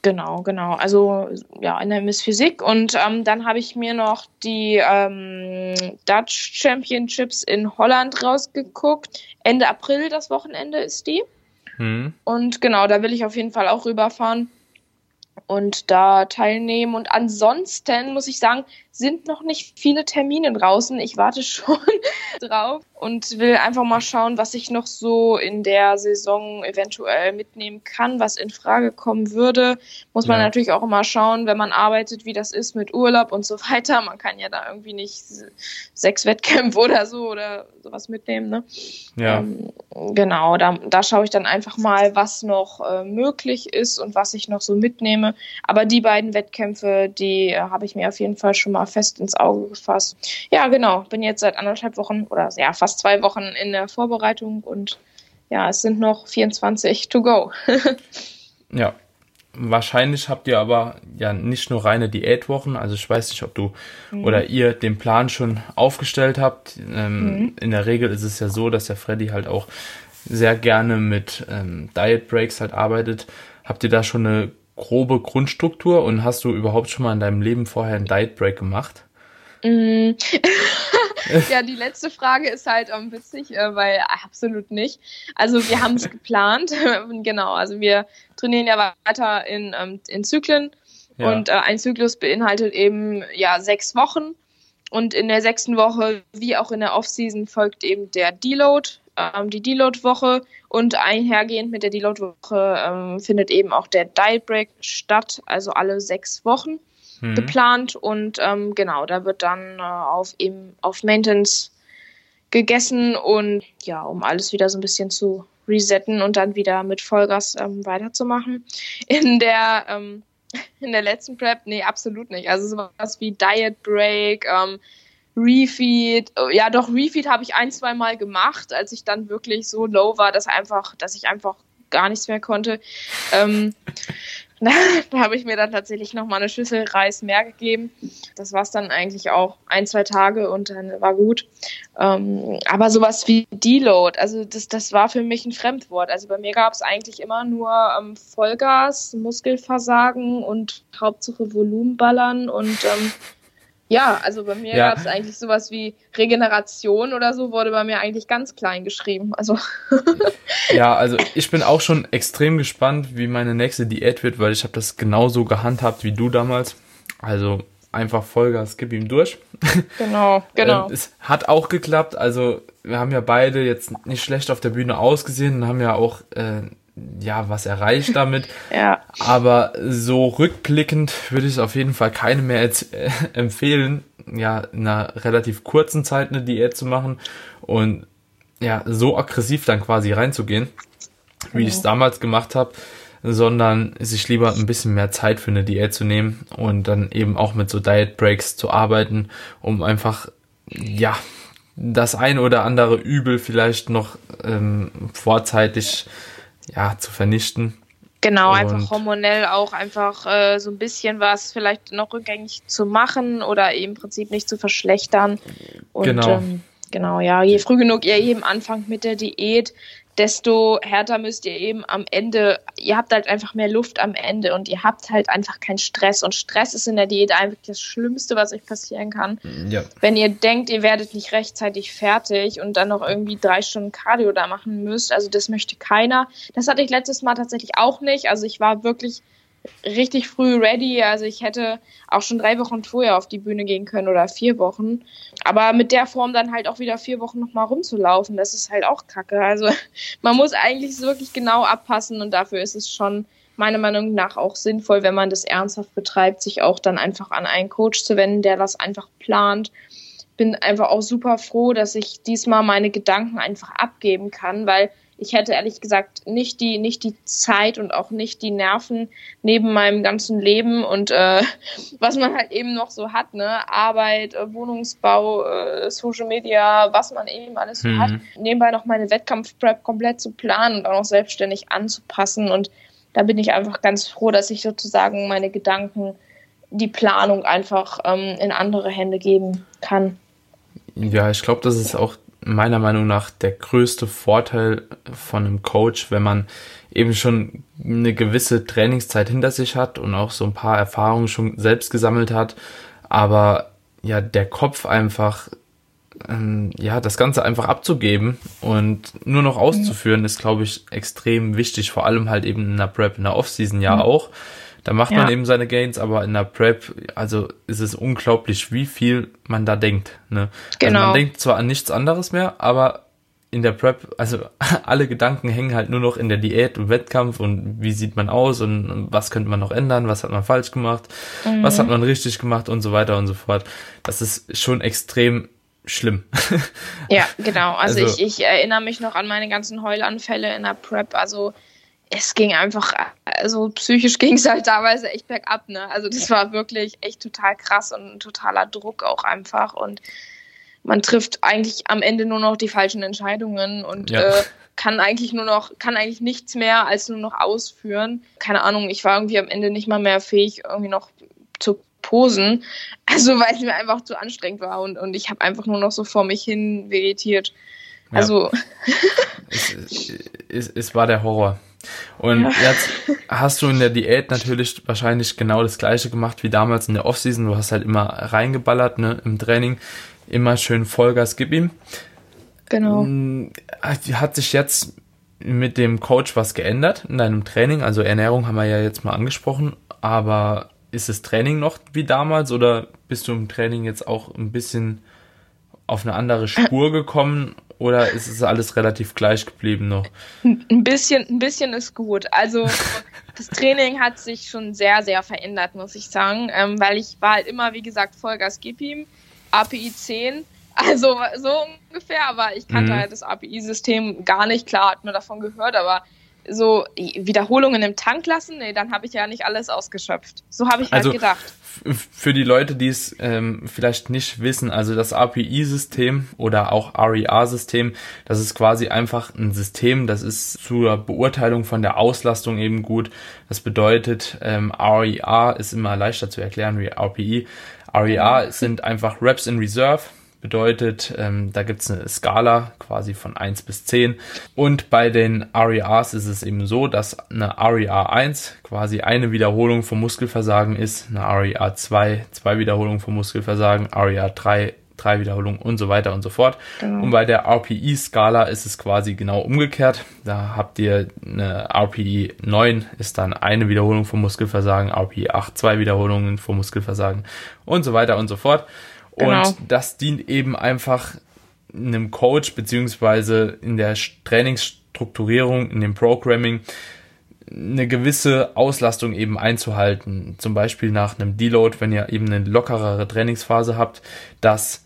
Genau, genau. Also ja, in der Miss Physik. Und ähm, dann habe ich mir noch die ähm, Dutch Championships in Holland rausgeguckt. Ende April, das Wochenende ist die. Hm. Und genau, da will ich auf jeden Fall auch rüberfahren und da teilnehmen. Und ansonsten muss ich sagen, sind noch nicht viele Termine draußen. Ich warte (laughs) schon drauf und will einfach mal schauen, was ich noch so in der Saison eventuell mitnehmen kann, was in Frage kommen würde. Muss man ja. natürlich auch immer schauen, wenn man arbeitet, wie das ist mit Urlaub und so (laughs) weiter. Man kann ja da irgendwie nicht sechs Wettkämpfe oder so oder sowas mitnehmen. Ne? Ja. Ähm, genau, da, da schaue ich dann einfach mal, was noch äh, möglich ist und was ich noch so mitnehme. Aber die beiden Wettkämpfe, die äh, habe ich mir auf jeden Fall schon mal fest ins Auge gefasst. Ja, genau. Bin jetzt seit anderthalb Wochen oder ja, fast zwei Wochen in der Vorbereitung und ja, es sind noch 24 to go. (laughs) ja. Wahrscheinlich habt ihr aber ja nicht nur reine Diätwochen, also ich weiß nicht, ob du mhm. oder ihr den Plan schon aufgestellt habt. Ähm, mhm. In der Regel ist es ja so, dass der Freddy halt auch sehr gerne mit ähm, Diet Breaks halt arbeitet. Habt ihr da schon eine grobe Grundstruktur und hast du überhaupt schon mal in deinem Leben vorher einen Diet Break gemacht? Mm. (laughs) ja, die letzte Frage ist halt ähm, witzig, äh, weil absolut nicht. Also wir haben es (laughs) geplant, (laughs) genau. Also wir trainieren ja weiter in, ähm, in Zyklen ja. und äh, ein Zyklus beinhaltet eben ja sechs Wochen und in der sechsten Woche wie auch in der Offseason folgt eben der Deload ähm, die Deload-Woche und einhergehend mit der Deload-Woche ähm, findet eben auch der Diet Break statt, also alle sechs Wochen mhm. geplant und ähm, genau, da wird dann äh, auf eben auf Maintenance gegessen und ja, um alles wieder so ein bisschen zu resetten und dann wieder mit Vollgas ähm, weiterzumachen. (laughs) In der ähm, (laughs) in der letzten Prep, nee, absolut nicht. Also sowas wie Diet Break, ähm, Refeed, oh, ja doch, Refeed habe ich ein, zwei Mal gemacht, als ich dann wirklich so low war, dass einfach, dass ich einfach gar nichts mehr konnte. Ähm, (laughs) da, habe ich mir dann tatsächlich nochmal eine Schüssel Reis mehr gegeben. Das war es dann eigentlich auch ein, zwei Tage und dann war gut. Ähm, aber sowas wie Deload, also das, das war für mich ein Fremdwort. Also bei mir gab es eigentlich immer nur ähm, Vollgas, Muskelversagen und Hauptsache Volumenballern und ähm, ja, also bei mir ja. gab es eigentlich sowas wie Regeneration oder so, wurde bei mir eigentlich ganz klein geschrieben. Also ja, also ich bin auch schon extrem gespannt, wie meine nächste Diät wird, weil ich habe das genauso gehandhabt wie du damals. Also einfach Vollgas, gib ihm durch. Genau, (laughs) genau. ähm, es hat auch geklappt. Also wir haben ja beide jetzt nicht schlecht auf der Bühne ausgesehen und haben ja auch äh, ja, was erreicht damit. (laughs) ja. Aber so rückblickend würde ich es auf jeden Fall keine mehr äh, empfehlen, ja, in einer relativ kurzen Zeit eine Diät zu machen und ja, so aggressiv dann quasi reinzugehen, wie ich es damals gemacht habe, sondern sich lieber ein bisschen mehr Zeit für eine Diät zu nehmen und dann eben auch mit so Diet Breaks zu arbeiten, um einfach, ja, das ein oder andere Übel vielleicht noch ähm, vorzeitig ja, zu vernichten. Genau, und einfach hormonell auch einfach äh, so ein bisschen was vielleicht noch rückgängig zu machen oder im Prinzip nicht zu verschlechtern. Und, genau. Ähm, genau, ja, je früh genug ihr eben anfangt mit der Diät, desto härter müsst ihr eben am Ende, ihr habt halt einfach mehr Luft am Ende und ihr habt halt einfach keinen Stress. Und Stress ist in der Diät einfach das Schlimmste, was euch passieren kann. Ja. Wenn ihr denkt, ihr werdet nicht rechtzeitig fertig und dann noch irgendwie drei Stunden Cardio da machen müsst, also das möchte keiner. Das hatte ich letztes Mal tatsächlich auch nicht. Also ich war wirklich richtig früh ready. Also ich hätte auch schon drei Wochen vorher auf die Bühne gehen können oder vier Wochen. Aber mit der Form dann halt auch wieder vier Wochen nochmal rumzulaufen, das ist halt auch kacke. Also (laughs) man muss eigentlich wirklich genau abpassen und dafür ist es schon meiner Meinung nach auch sinnvoll, wenn man das ernsthaft betreibt, sich auch dann einfach an einen Coach zu wenden, der das einfach plant. Bin einfach auch super froh, dass ich diesmal meine Gedanken einfach abgeben kann, weil ich hätte ehrlich gesagt nicht die, nicht die Zeit und auch nicht die Nerven neben meinem ganzen Leben und äh, (laughs) was man halt eben noch so hat, ne? Arbeit, äh, Wohnungsbau, äh, Social Media, was man eben alles so mhm. hat, nebenbei noch meine Wettkampfprep komplett zu planen und auch noch selbstständig anzupassen. Und da bin ich einfach ganz froh, dass ich sozusagen meine Gedanken, die Planung einfach ähm, in andere Hände geben kann. Ja, ich glaube, das ist auch meiner Meinung nach der größte Vorteil von einem Coach, wenn man eben schon eine gewisse Trainingszeit hinter sich hat und auch so ein paar Erfahrungen schon selbst gesammelt hat, aber ja, der Kopf einfach, ähm, ja, das Ganze einfach abzugeben und nur noch auszuführen, ist, glaube ich, extrem wichtig, vor allem halt eben in der Prep, in der Offseason ja mhm. Da macht ja. man eben seine Gains, aber in der Prep, also ist es unglaublich, wie viel man da denkt. Ne? Genau. Also man denkt zwar an nichts anderes mehr, aber in der Prep, also (laughs) alle Gedanken hängen halt nur noch in der Diät und Wettkampf und wie sieht man aus und was könnte man noch ändern, was hat man falsch gemacht, mhm. was hat man richtig gemacht und so weiter und so fort. Das ist schon extrem schlimm. ja, genau. Also, also ich, ich erinnere mich noch an meine ganzen Heulanfälle in der Prep. Also es ging einfach, also psychisch (laughs) ging es halt teilweise echt bergab, ne? Also das war wirklich echt total krass und ein totaler Druck auch einfach und man trifft eigentlich am Ende nur noch die falschen Entscheidungen und ja. äh, kann eigentlich nur noch, kann eigentlich nichts mehr als nur noch ausführen. Keine Ahnung, ich war irgendwie am Ende nicht mal mehr fähig, irgendwie noch zu posen. (laughs) Also weil es mir einfach zu anstrengend war und, und ich habe einfach nur noch so vor mich hin vegetiert. Also. Ja. es, es, es war der Horror. Und ja. jetzt (laughs) hast du in der Diät natürlich wahrscheinlich genau das gleiche gemacht wie damals in der Offseason. Du hast halt immer reingeballert, ne, im Training. Immer schön Vollgas, gib ihm. Genau. Mm, hat sich jetzt mit dem Coach was geändert in deinem Training? Also Ernährung haben wir ja jetzt mal angesprochen, aber ist das Training noch wie damals oder bist du im Training jetzt auch ein bisschen auf eine andere (laughs) Spur gekommen oder ist es alles relativ gleich geblieben noch? Ein bisschen, ein bisschen ist gut. Also das Training hat sich schon sehr, sehr verändert, muss ich sagen, ähm, weil ich war halt immer, wie gesagt, Vollgas gib ihm, API 10, also so ungefähr, aber ich kannte mhm. halt das API-System gar nicht. Klar, hat man davon gehört, aber so Wiederholungen im Tank lassen, nee, dann habe ich ja nicht alles ausgeschöpft. So habe ich halt also, gedacht. Für die Leute, die es ähm, vielleicht nicht wissen, also das API-System oder auch REA-System, das ist quasi einfach ein System, das ist zur Beurteilung von der Auslastung eben gut. Das bedeutet, ähm, REA ist immer leichter zu erklären wie RPI. REA sind einfach Reps in Reserve bedeutet, ähm, da gibt es eine Skala quasi von 1 bis 10. Und bei den REAs ist es eben so, dass eine REA 1 quasi eine Wiederholung vom Muskelversagen ist, eine REA 2 zwei Wiederholungen vom Muskelversagen, REA 3 drei Wiederholungen und so weiter und so fort. Genau. Und bei der RPI-Skala ist es quasi genau umgekehrt. Da habt ihr eine RPI 9 ist dann eine Wiederholung vom Muskelversagen, RPI 8 zwei Wiederholungen vom Muskelversagen und so weiter und so fort. Genau. Und das dient eben einfach einem Coach beziehungsweise in der Trainingsstrukturierung, in dem Programming eine gewisse Auslastung eben einzuhalten. Zum Beispiel nach einem Deload, wenn ihr eben eine lockerere Trainingsphase habt, dass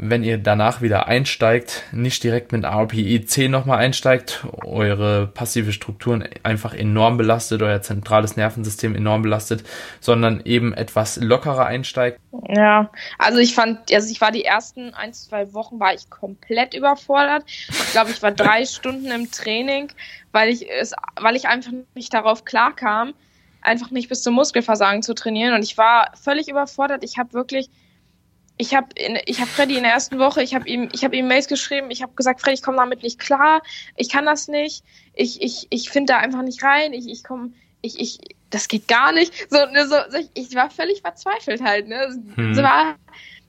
wenn ihr danach wieder einsteigt, nicht direkt mit RPE 10 nochmal einsteigt, eure passive Strukturen einfach enorm belastet, euer zentrales Nervensystem enorm belastet, sondern eben etwas lockerer einsteigt. Ja, also ich fand, also ich war die ersten ein, zwei Wochen war ich komplett überfordert. Ich glaube, ich war drei (laughs) Stunden im Training, weil ich es, weil ich einfach nicht darauf klarkam, einfach nicht bis zum Muskelversagen zu trainieren und ich war völlig überfordert. Ich habe wirklich ich habe ich hab Freddy in der ersten Woche, ich habe ihm, ich habe ihm Mails geschrieben, ich habe gesagt, Freddy, ich komme damit nicht klar, ich kann das nicht, ich, ich, ich finde da einfach nicht rein, ich, ich komme, ich, ich, das geht gar nicht. So, ne, so, ich war völlig verzweifelt halt. Ne? Hm. Das, war,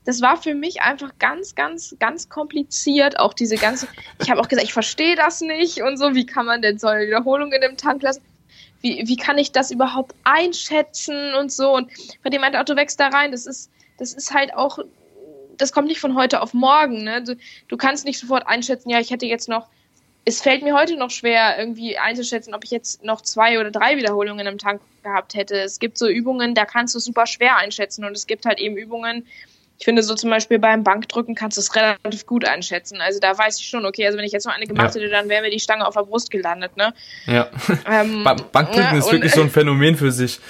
das war für mich einfach ganz, ganz, ganz kompliziert. Auch diese ganze, ich habe auch gesagt, ich verstehe das nicht und so, wie kann man denn so eine Wiederholung in dem Tank lassen? wie, wie kann ich das überhaupt einschätzen und so. Und bei dem meinte du wächst da rein, das ist, das ist halt auch, das kommt nicht von heute auf morgen. Ne? Du, du kannst nicht sofort einschätzen, ja, ich hätte jetzt noch, es fällt mir heute noch schwer, irgendwie einzuschätzen, ob ich jetzt noch zwei oder drei Wiederholungen im Tank gehabt hätte. Es gibt so Übungen, da kannst du super schwer einschätzen und es gibt halt eben Übungen, ich finde so zum Beispiel beim Bankdrücken kannst du es relativ gut einschätzen. Also da weiß ich schon, okay, also wenn ich jetzt noch eine gemacht ja. hätte, dann wäre mir die Stange auf der Brust gelandet, ne? Ja. Ähm, Bankdrücken ja, ist wirklich so ein (laughs) Phänomen für sich.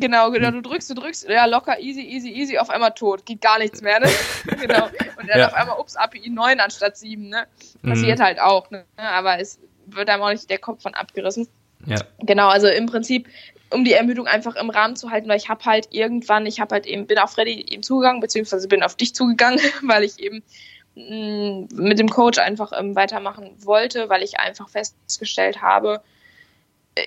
Genau, genau, du drückst, du drückst, ja, locker, easy, easy, easy, auf einmal tot. Geht gar nichts mehr, ne? (laughs) genau. Und dann ja. auf einmal, ups, API 9 anstatt 7, ne? Passiert mhm. halt auch, ne? Aber es wird einem auch nicht der Kopf von abgerissen. Ja. Genau, also im Prinzip um die Ermüdung einfach im Rahmen zu halten, weil ich habe halt irgendwann, ich habe halt eben, bin auf Freddy eben zugegangen, beziehungsweise bin auf dich zugegangen, (laughs) weil ich eben mh, mm, mit dem Coach einfach ähm, weitermachen wollte, weil ich einfach festgestellt habe,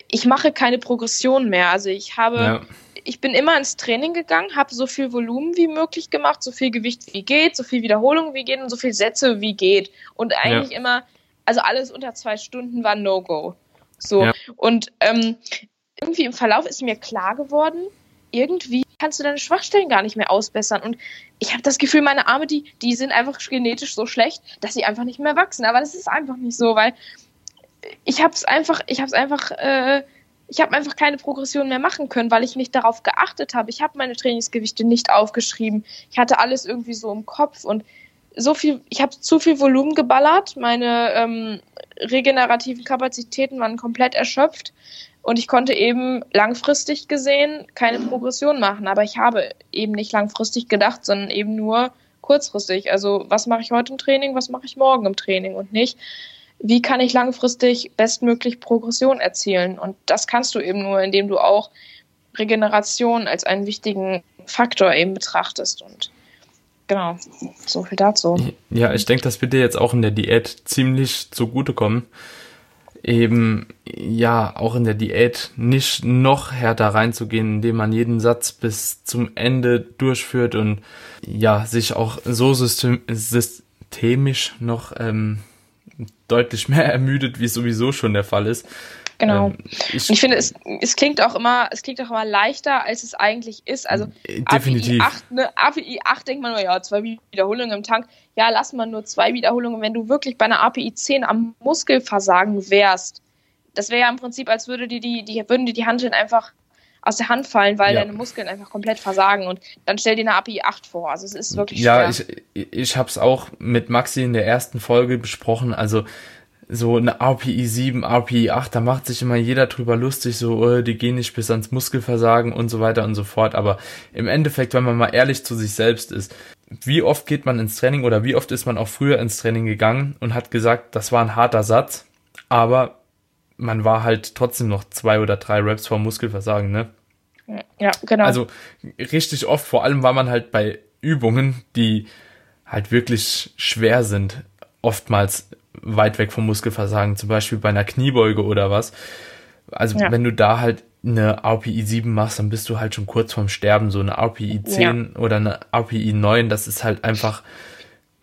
ich mache keine Progression mehr. Also ich habe, ja. ich bin immer ins Training gegangen, habe so viel Volumen wie möglich gemacht, so viel Gewicht wie geht, so viel Wiederholung wie geht und so viel Sätze wie geht. Und eigentlich ja. immer, also alles unter zwei Stunden war No-Go. So. Ja. Und ähm, irgendwie im Verlauf ist mir klar geworden, irgendwie kannst du deine Schwachstellen gar nicht mehr ausbessern. Und ich habe das Gefühl, meine Arme, die, die sind einfach genetisch so schlecht, dass sie einfach nicht mehr wachsen. Aber das ist einfach nicht so, weil ich habe es einfach, ich habe es einfach, äh, ich habe einfach keine Progression mehr machen können, weil ich nicht darauf geachtet habe. Ich habe meine Trainingsgewichte nicht aufgeschrieben. Ich hatte alles irgendwie so im Kopf und so viel, ich habe zu viel Volumen geballert. Meine ähm, regenerativen Kapazitäten waren komplett erschöpft. Und ich konnte eben langfristig gesehen keine Progression machen. Aber ich habe eben nicht langfristig gedacht, sondern eben nur kurzfristig. Also was mache ich heute im Training, was mache ich morgen im Training und nicht, wie kann ich langfristig bestmöglich Progression erzielen. Und das kannst du eben nur, indem du auch Regeneration als einen wichtigen Faktor eben betrachtest. Und genau, so viel dazu. Ja, ich denke, das wird dir jetzt auch in der Diät ziemlich zugutekommen eben ja auch in der Diät nicht noch härter reinzugehen, indem man jeden Satz bis zum Ende durchführt und ja sich auch so system systemisch noch ähm, deutlich mehr (laughs) ermüdet, wie sowieso schon der Fall ist. Genau. Ähm, ich, ich, finde, es, es klingt auch immer, es klingt auch immer leichter, als es eigentlich ist. Also äh, definitiv. API 8, ne, API 8 denkt man nur, ja, zwei Wiederholungen im Tank. Ja, lass mal nur zwei Wiederholungen, wenn du wirklich bei einer API 10 am Muskelversagen wärst. Das wäre ja im Prinzip, als würde die, die, die, würden dir die Handeln einfach aus der Hand fallen, weil ja. deine Muskeln einfach komplett versagen und dann stell dir eine API 8 vor. Also es ist wirklich Ja, schwer. ich, ich habe es auch mit Maxi in der ersten Folge besprochen. Also so eine RPI 7, RPI 8, da macht sich immer jeder drüber lustig, so, oh, die gehen nicht bis ans Muskelversagen und so weiter und so fort. Aber im Endeffekt, wenn man mal ehrlich zu sich selbst ist, wie oft geht man ins Training oder wie oft ist man auch früher ins Training gegangen und hat gesagt, das war ein harter Satz, aber man war halt trotzdem noch zwei oder drei Reps vor Muskelversagen, ne? Ja, genau. Also richtig oft, vor allem war man halt bei Übungen, die halt wirklich schwer sind, oftmals weit weg vom Muskelversagen, zum Beispiel bei einer Kniebeuge oder was. Also ja. wenn du da halt eine RPI 7 machst, dann bist du halt schon kurz vorm Sterben. So eine RPI 10 ja. oder eine RPI 9, das ist halt einfach,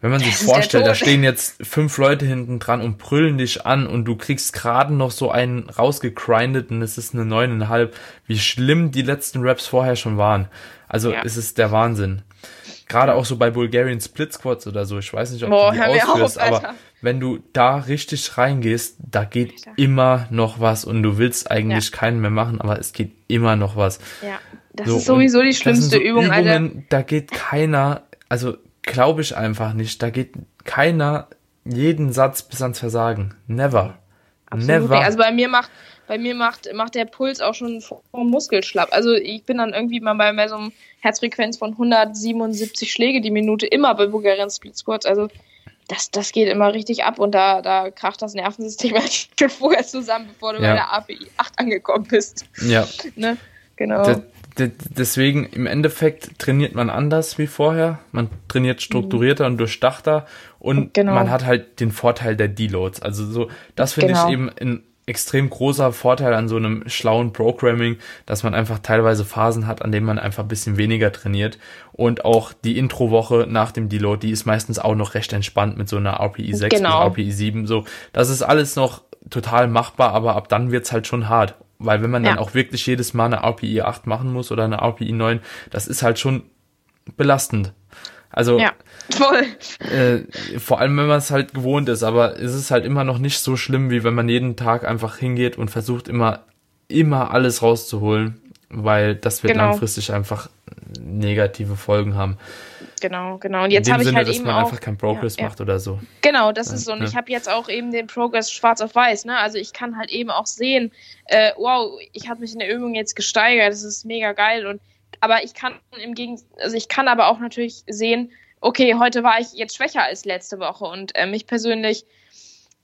wenn man (laughs) sich das vorstellt, da stehen jetzt fünf Leute hinten dran und brüllen dich an und du kriegst gerade noch so einen rausgegrindet und es ist eine neuneinhalb. Wie schlimm die letzten Raps vorher schon waren. Also ja. es ist der Wahnsinn. Gerade auch so bei Bulgarian Split Squats oder so. Ich weiß nicht, ob Boah, du die ausführst, auf, aber wenn du da richtig reingehst, da geht Alter. immer noch was und du willst eigentlich ja. keinen mehr machen, aber es geht immer noch was. Ja, das so, ist sowieso die schlimmste so Übung, Übungen, Alter. Da geht keiner, also glaube ich einfach nicht, da geht keiner jeden Satz bis ans Versagen. Never. Absolut Never. Also bei mir macht bei mir macht, macht der Puls auch schon vom Muskel schlapp. Also ich bin dann irgendwie mal bei, bei so einem Herzfrequenz von 177 Schläge die Minute immer bei Bulgarian Split Squats. Also das, das geht immer richtig ab und da, da kracht das Nervensystem (laughs) halt schon vorher zusammen, bevor du ja. bei der API 8 angekommen bist. Ja. (laughs) ne? Genau. De, deswegen im Endeffekt trainiert man anders wie vorher. Man trainiert strukturierter mhm. und durchdachter und genau. man hat halt den Vorteil der Deloads. Also so, das finde genau. ich eben in extrem großer Vorteil an so einem schlauen Programming, dass man einfach teilweise Phasen hat, an denen man einfach ein bisschen weniger trainiert. Und auch die Introwoche nach dem Deload, die ist meistens auch noch recht entspannt mit so einer RPI 6 genau. bis RPI 7. So, das ist alles noch total machbar, aber ab dann wird's halt schon hart. Weil wenn man ja. dann auch wirklich jedes Mal eine RPI 8 machen muss oder eine RPI 9, das ist halt schon belastend. Also ja, voll. Äh, vor allem, wenn man es halt gewohnt ist, aber es ist halt immer noch nicht so schlimm, wie wenn man jeden Tag einfach hingeht und versucht immer, immer alles rauszuholen, weil das wird genau. langfristig einfach negative Folgen haben. Genau, genau. Und jetzt habe ich halt dass eben man auch, einfach keinen Progress ja, macht ja. oder so. Genau, das ist so. Und ja. ich habe jetzt auch eben den Progress schwarz auf weiß. Ne? Also ich kann halt eben auch sehen, äh, wow, ich habe mich in der Übung jetzt gesteigert, das ist mega geil. Und aber ich kann im Gegensatz, also ich kann aber auch natürlich sehen, okay, heute war ich jetzt schwächer als letzte Woche und äh, mich persönlich,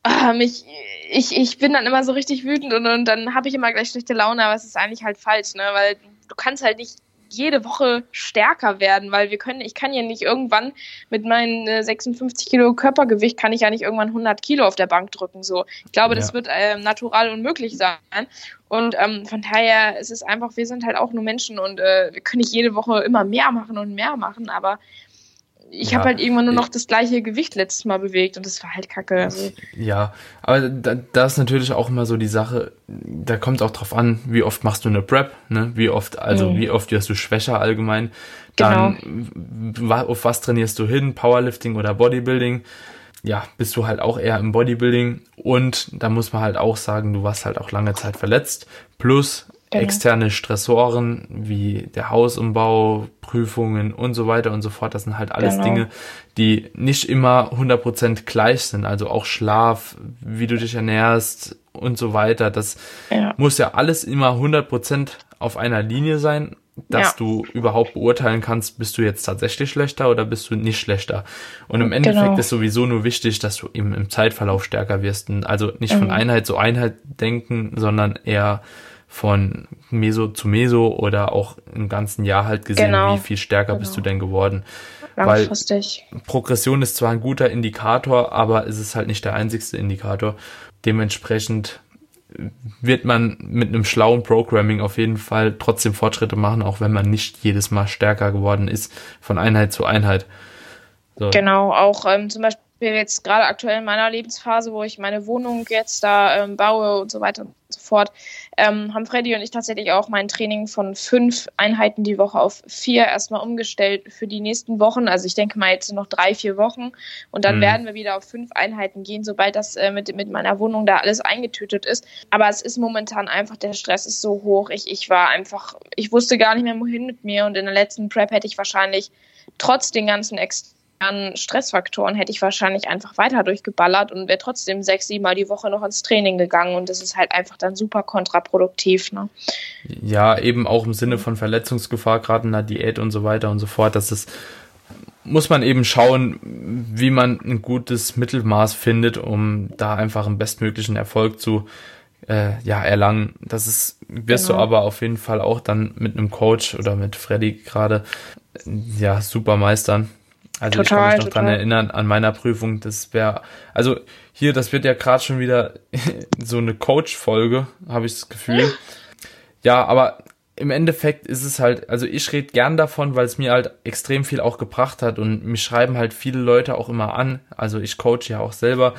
äh, mich, ich, ich bin dann immer so richtig wütend und, und dann habe ich immer gleich schlechte Laune, aber es ist eigentlich halt falsch, ne? Weil du kannst halt nicht jede Woche stärker werden, weil wir können, ich kann ja nicht irgendwann mit meinen äh, 56 Kilo Körpergewicht kann ich ja nicht irgendwann 100 Kilo auf der Bank drücken. So, ich glaube, ja. das wird äh, natural unmöglich sein. Und ähm, von daher ist es einfach, wir sind halt auch nur Menschen und äh, wir können nicht jede Woche immer mehr machen und mehr machen, aber ich ja, habe halt irgendwann nur noch das gleiche Gewicht letztes Mal bewegt und das war halt kacke. Also. Ja, aber da, da ist natürlich auch immer so die Sache, da kommt es auch drauf an, wie oft machst du eine Prep, ne? Wie oft, also mhm. wie oft wirst du schwächer allgemein. Dann genau. auf was trainierst du hin, Powerlifting oder Bodybuilding. Ja, bist du halt auch eher im Bodybuilding und da muss man halt auch sagen, du warst halt auch lange Zeit verletzt. Plus Genau. externe Stressoren wie der Hausumbau, Prüfungen und so weiter und so fort. Das sind halt alles genau. Dinge, die nicht immer 100% gleich sind. Also auch Schlaf, wie du dich ernährst und so weiter. Das ja. muss ja alles immer 100% auf einer Linie sein, dass ja. du überhaupt beurteilen kannst, bist du jetzt tatsächlich schlechter oder bist du nicht schlechter. Und im Endeffekt genau. ist sowieso nur wichtig, dass du eben im Zeitverlauf stärker wirst. Also nicht von mhm. Einheit zu Einheit denken, sondern eher von Meso zu Meso oder auch im ganzen Jahr halt gesehen, genau. wie viel stärker genau. bist du denn geworden. Weil Progression ist zwar ein guter Indikator, aber es ist halt nicht der einzigste Indikator. Dementsprechend wird man mit einem schlauen Programming auf jeden Fall trotzdem Fortschritte machen, auch wenn man nicht jedes Mal stärker geworden ist von Einheit zu Einheit. So. Genau, auch ähm, zum Beispiel jetzt gerade aktuell in meiner Lebensphase, wo ich meine Wohnung jetzt da ähm, baue und so weiter und so fort, ähm, haben Freddy und ich tatsächlich auch mein Training von fünf Einheiten die Woche auf vier erstmal umgestellt für die nächsten Wochen. Also ich denke mal jetzt noch drei, vier Wochen und dann mhm. werden wir wieder auf fünf Einheiten gehen, sobald das äh, mit, mit meiner Wohnung da alles eingetütet ist. Aber es ist momentan einfach, der Stress ist so hoch. Ich, ich war einfach, ich wusste gar nicht mehr, wohin mit mir und in der letzten Prep hätte ich wahrscheinlich trotz den ganzen Ex an Stressfaktoren hätte ich wahrscheinlich einfach weiter durchgeballert und wäre trotzdem sechs, sieben Mal die Woche noch ins Training gegangen und das ist halt einfach dann super kontraproduktiv. Ne? Ja, eben auch im Sinne von Verletzungsgefahr, gerade in der Diät und so weiter und so fort, dass es muss man eben schauen, wie man ein gutes Mittelmaß findet, um da einfach einen bestmöglichen Erfolg zu äh, ja, erlangen. Das ist, wirst genau. du aber auf jeden Fall auch dann mit einem Coach oder mit Freddy gerade ja super meistern. Also total, ich kann mich noch dran erinnern an meiner Prüfung, das wäre, also hier, das wird ja gerade schon wieder (laughs) so eine Coach-Folge, habe ich das Gefühl. Ja, aber im Endeffekt ist es halt, also ich rede gern davon, weil es mir halt extrem viel auch gebracht hat und mich schreiben halt viele Leute auch immer an. Also ich coach ja auch selber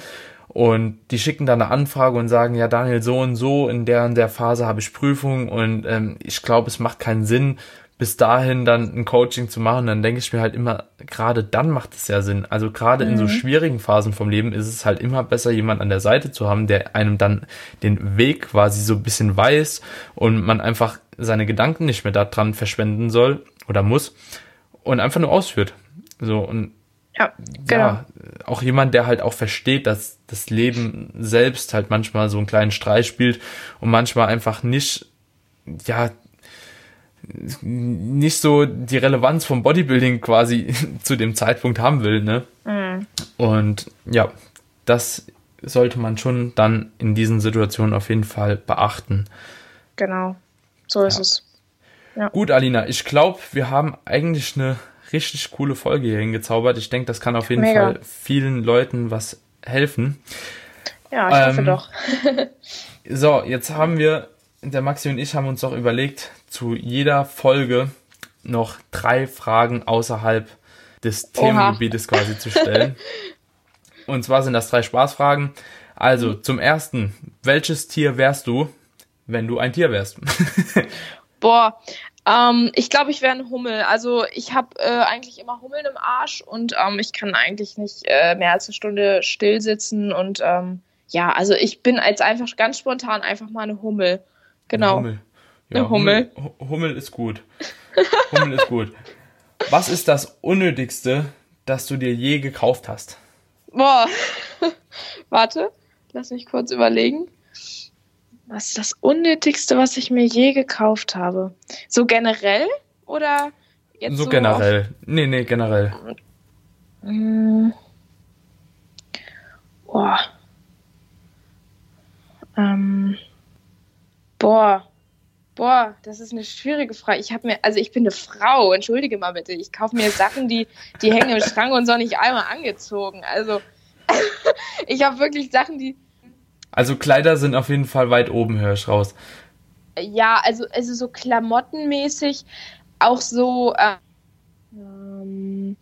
und die schicken dann eine Anfrage und sagen, ja Daniel, so und so, in der und der Phase habe ich Prüfung und ähm, ich glaube, es macht keinen Sinn, bis dahin dann ein Coaching zu machen, dann denke ich mir halt immer, gerade dann macht es ja Sinn. Also gerade mhm. in so mhm. schwierigen Phasen vom Leben ist es halt immer besser, jemand an der Seite zu haben, der einem dann den Weg quasi so ein bisschen weiß und man einfach seine Gedanken nicht mehr daran verschwenden soll oder muss und einfach nur ausführt. So und ja, genau. Ja, auch jemand, der halt auch versteht, dass das Leben selbst halt manchmal so einen kleinen Streich spielt und manchmal einfach nicht, ja, nicht so die Relevanz vom Bodybuilding quasi (laughs) zu dem Zeitpunkt haben will, ne? Mhm. Und ja, das sollte man schon dann in diesen Situationen auf jeden Fall beachten. Genau, so ist ja. es. Ja. Gut, Alina, ich glaube, wir haben eigentlich eine richtig coole Folge hier hingezaubert. Ich denke, das kann auf jeden Mega. Fall vielen Leuten was helfen. Ja, ich ähm, hoffe doch. (laughs) so, jetzt haben wir, der Maxi und ich haben uns doch überlegt, zu jeder Folge noch drei Fragen außerhalb des Themengebietes quasi zu stellen. (laughs) Und zwar sind das drei Spaßfragen. Also zum ersten, welches Tier wärst du, wenn du ein Tier wärst? (laughs) Boah, ähm, ich glaube, ich wäre ein Hummel. Also ich habe äh, eigentlich immer Hummeln im Arsch und ähm, ich kann eigentlich nicht äh, mehr als eine Stunde still sitzen und ähm, ja, also ich bin als einfach ganz spontan einfach mal eine Hummel. Genau. Eine Hummel. Ja, Hummel. Hummel. Hummel ist gut. (laughs) Hummel ist gut. Was ist das Unnötigste, das du dir je gekauft hast? Boah. (laughs) Warte, lass mich kurz überlegen. Was ist das Unnötigste, was ich mir je gekauft habe? So generell oder jetzt so, so generell? Auf... Nee, nee, generell. Mm. Boah. Ähm. Boah. Boah, das ist eine schwierige Frage. Ich habe mir, also ich bin eine Frau, entschuldige mal bitte. Ich kaufe mir Sachen, die, die hängen im Schrank und so nicht einmal angezogen. Also (laughs) ich habe wirklich Sachen, die. Also Kleider sind auf jeden Fall weit oben, höre ich raus. Ja, also, also so klamottenmäßig, auch so, äh, ähm,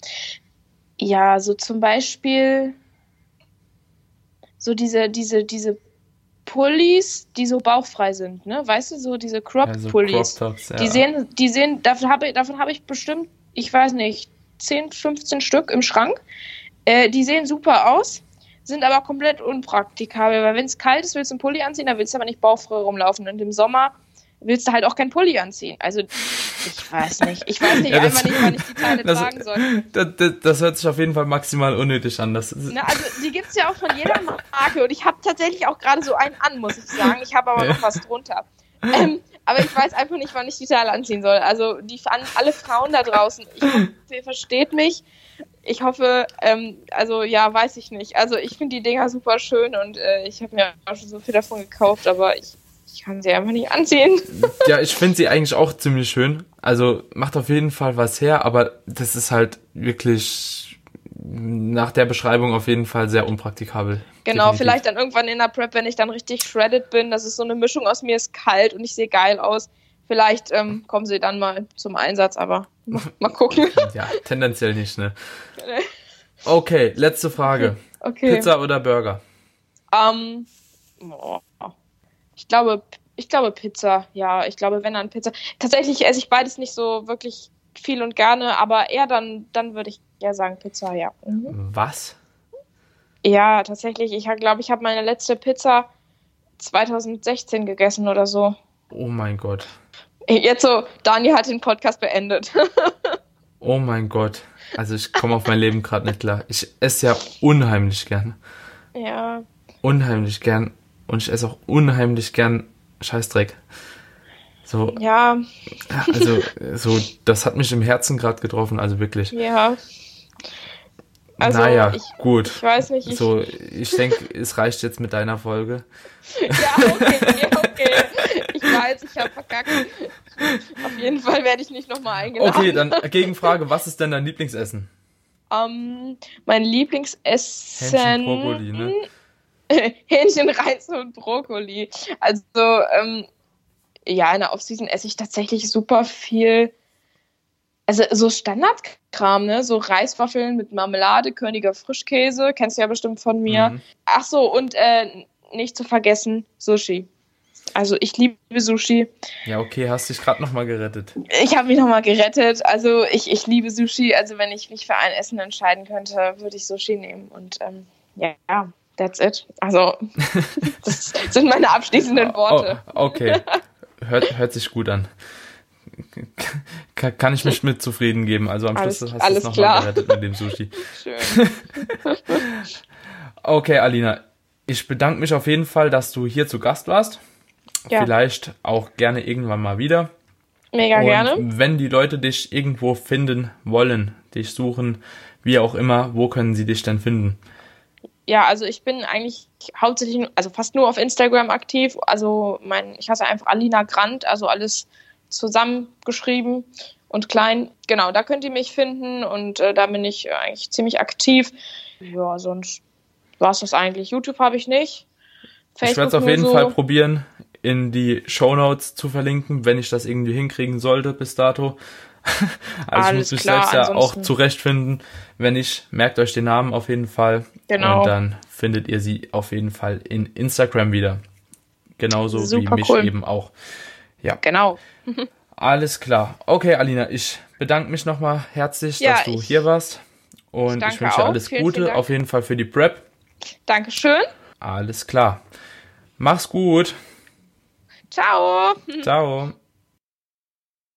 ja, so zum Beispiel so diese, diese, diese Pullis, die so bauchfrei sind, ne? Weißt du, so diese Crop-Pullis. Ja, so ja. Die sehen, die sehen, davon habe ich, davon hab ich bestimmt, ich weiß nicht, 10, 15 Stück im Schrank. Äh, die sehen super aus, sind aber komplett unpraktikabel, weil wenn es kalt ist, willst du einen Pulli anziehen, dann willst du aber nicht bauchfrei rumlaufen. Und im Sommer willst du halt auch keinen Pulli anziehen. Also, ich weiß nicht. Ich weiß nicht ja, das, nicht, wann ich die Teile (laughs) das, tragen soll. Das, das, das, hört sich auf jeden Fall maximal unnötig an. Das Na, also, die gibt's ja auch von jeder Marke. Und ich habe tatsächlich auch gerade so einen an, muss ich sagen. Ich habe aber noch was drunter. Ähm, aber ich weiß einfach nicht, wann ich die Teile anziehen soll. Also, die, alle Frauen da draußen, ich hoffe, ihr versteht mich. Ich hoffe, ähm, also ja, weiß ich nicht. Also ich finde die Dinger super schön und äh, ich habe mir auch schon so viel davon gekauft, aber ich ich kann sie einfach nicht anziehen. (laughs) Ja, ich finde sie eigentlich auch ziemlich schön. Also macht auf jeden Fall was her, aber das ist halt wirklich nach der Beschreibung auf jeden Fall sehr unpraktikabel. Genau, definitiv. vielleicht dann irgendwann in der Prep, wenn ich dann richtig shredded bin, das ist so eine Mischung aus mir ist kalt und ich sehe geil aus. Vielleicht ähm, kommen sie dann mal zum Einsatz, aber mal (laughs) gucken. ja, tendenziell nicht, ne? (laughs) Okay, letzte Frage. Okay. Pizza oder Burger? Ähm, um, ich glaube, ich glaube Pizza. Ja, ich glaube, wenn dann Pizza. Tatsächlich esse ich beides nicht so wirklich viel und gerne, aber eher dann, dann würde ich eher sagen Pizza, ja. Mhm. Was? Ja, tatsächlich. Ich glaube, ich habe meine letzte Pizza 2016 gegessen oder so. Oh mein Gott. Jetzt so, Daniel hat den Podcast beendet. (laughs) oh mein Gott. Also ich komme auf mein Leben gerade nicht klar. Ich esse ja unheimlich gern. Ja. Unheimlich gern und ich esse auch unheimlich gern Scheißdreck. So. Ja. Also, so, das hat mich im Herzen gerade getroffen, also wirklich. Ja. Also, naja, ich, gut. Ich weiß nicht. Ich so, ich denke, es reicht jetzt mit deiner Folge. (laughs) ja, okay, okay. Ich weiß, ich habe verkackt. Auf jeden Fall werde ich nicht nochmal eingeladen. Okay, dann Gegenfrage, was ist denn dein Lieblingsessen? Um, ähm, mein Lieblingsessen. Hähnchen Brokkoli, ne? (laughs) Hähnchen, Reis und Brokkoli. Also, ähm, ja, in der Offseason esse ich tatsächlich super viel. Also so Standardkram, ne? So Reiswaffeln mit Marmelade, Königer Frischkäse, kennst du ja bestimmt von mir. Mhm. Ach so, und äh, nicht zu vergessen, Sushi. Also ich liebe Sushi. Ja, okay, hast dich gerade nochmal gerettet. Ich habe mich nochmal gerettet. Also ich, ich liebe Sushi. Also wenn ich mich für ein Essen entscheiden könnte, würde ich Sushi nehmen. Und ähm, ja, That's it. Also, (laughs) das sind meine abschließenden oh, Worte. Oh, okay. Hört, hört sich gut an. Kann ich mich mit zufrieden geben. Also am Schluss alles, hast du es nochmal gerettet mit dem Sushi. Schön. (laughs) okay, Alina. Ich bedanke mich auf jeden Fall, dass du hier zu Gast warst. Ja. Vielleicht auch gerne irgendwann mal wieder. Mega Und gerne. Wenn die Leute dich irgendwo finden wollen, dich suchen, wie auch immer, wo können sie dich denn finden? Ja, also ich bin eigentlich hauptsächlich, also fast nur auf Instagram aktiv. Also mein, ich hasse einfach Alina Grant, also alles zusammengeschrieben und klein. Genau, da könnt ihr mich finden und äh, da bin ich eigentlich ziemlich aktiv. Ja, sonst war es das eigentlich. YouTube habe ich nicht. Facebook ich werde es auf jeden so. Fall probieren, in die Show Notes zu verlinken, wenn ich das irgendwie hinkriegen sollte bis dato. (laughs) also Alles ich muss mich klar, selbst ja auch zurechtfinden. Wenn nicht, merkt euch den Namen auf jeden Fall. Genau. Und dann findet ihr sie auf jeden Fall in Instagram wieder. genauso Super wie mich cool. eben auch. Ja. Genau. (laughs) Alles klar. Okay, Alina, ich bedanke mich nochmal herzlich, ja, dass du hier warst. Und ich, ich wünsche dir alles vielen, Gute, vielen auf jeden Fall für die Prep. Dankeschön. Alles klar. Mach's gut. Ciao. Ciao.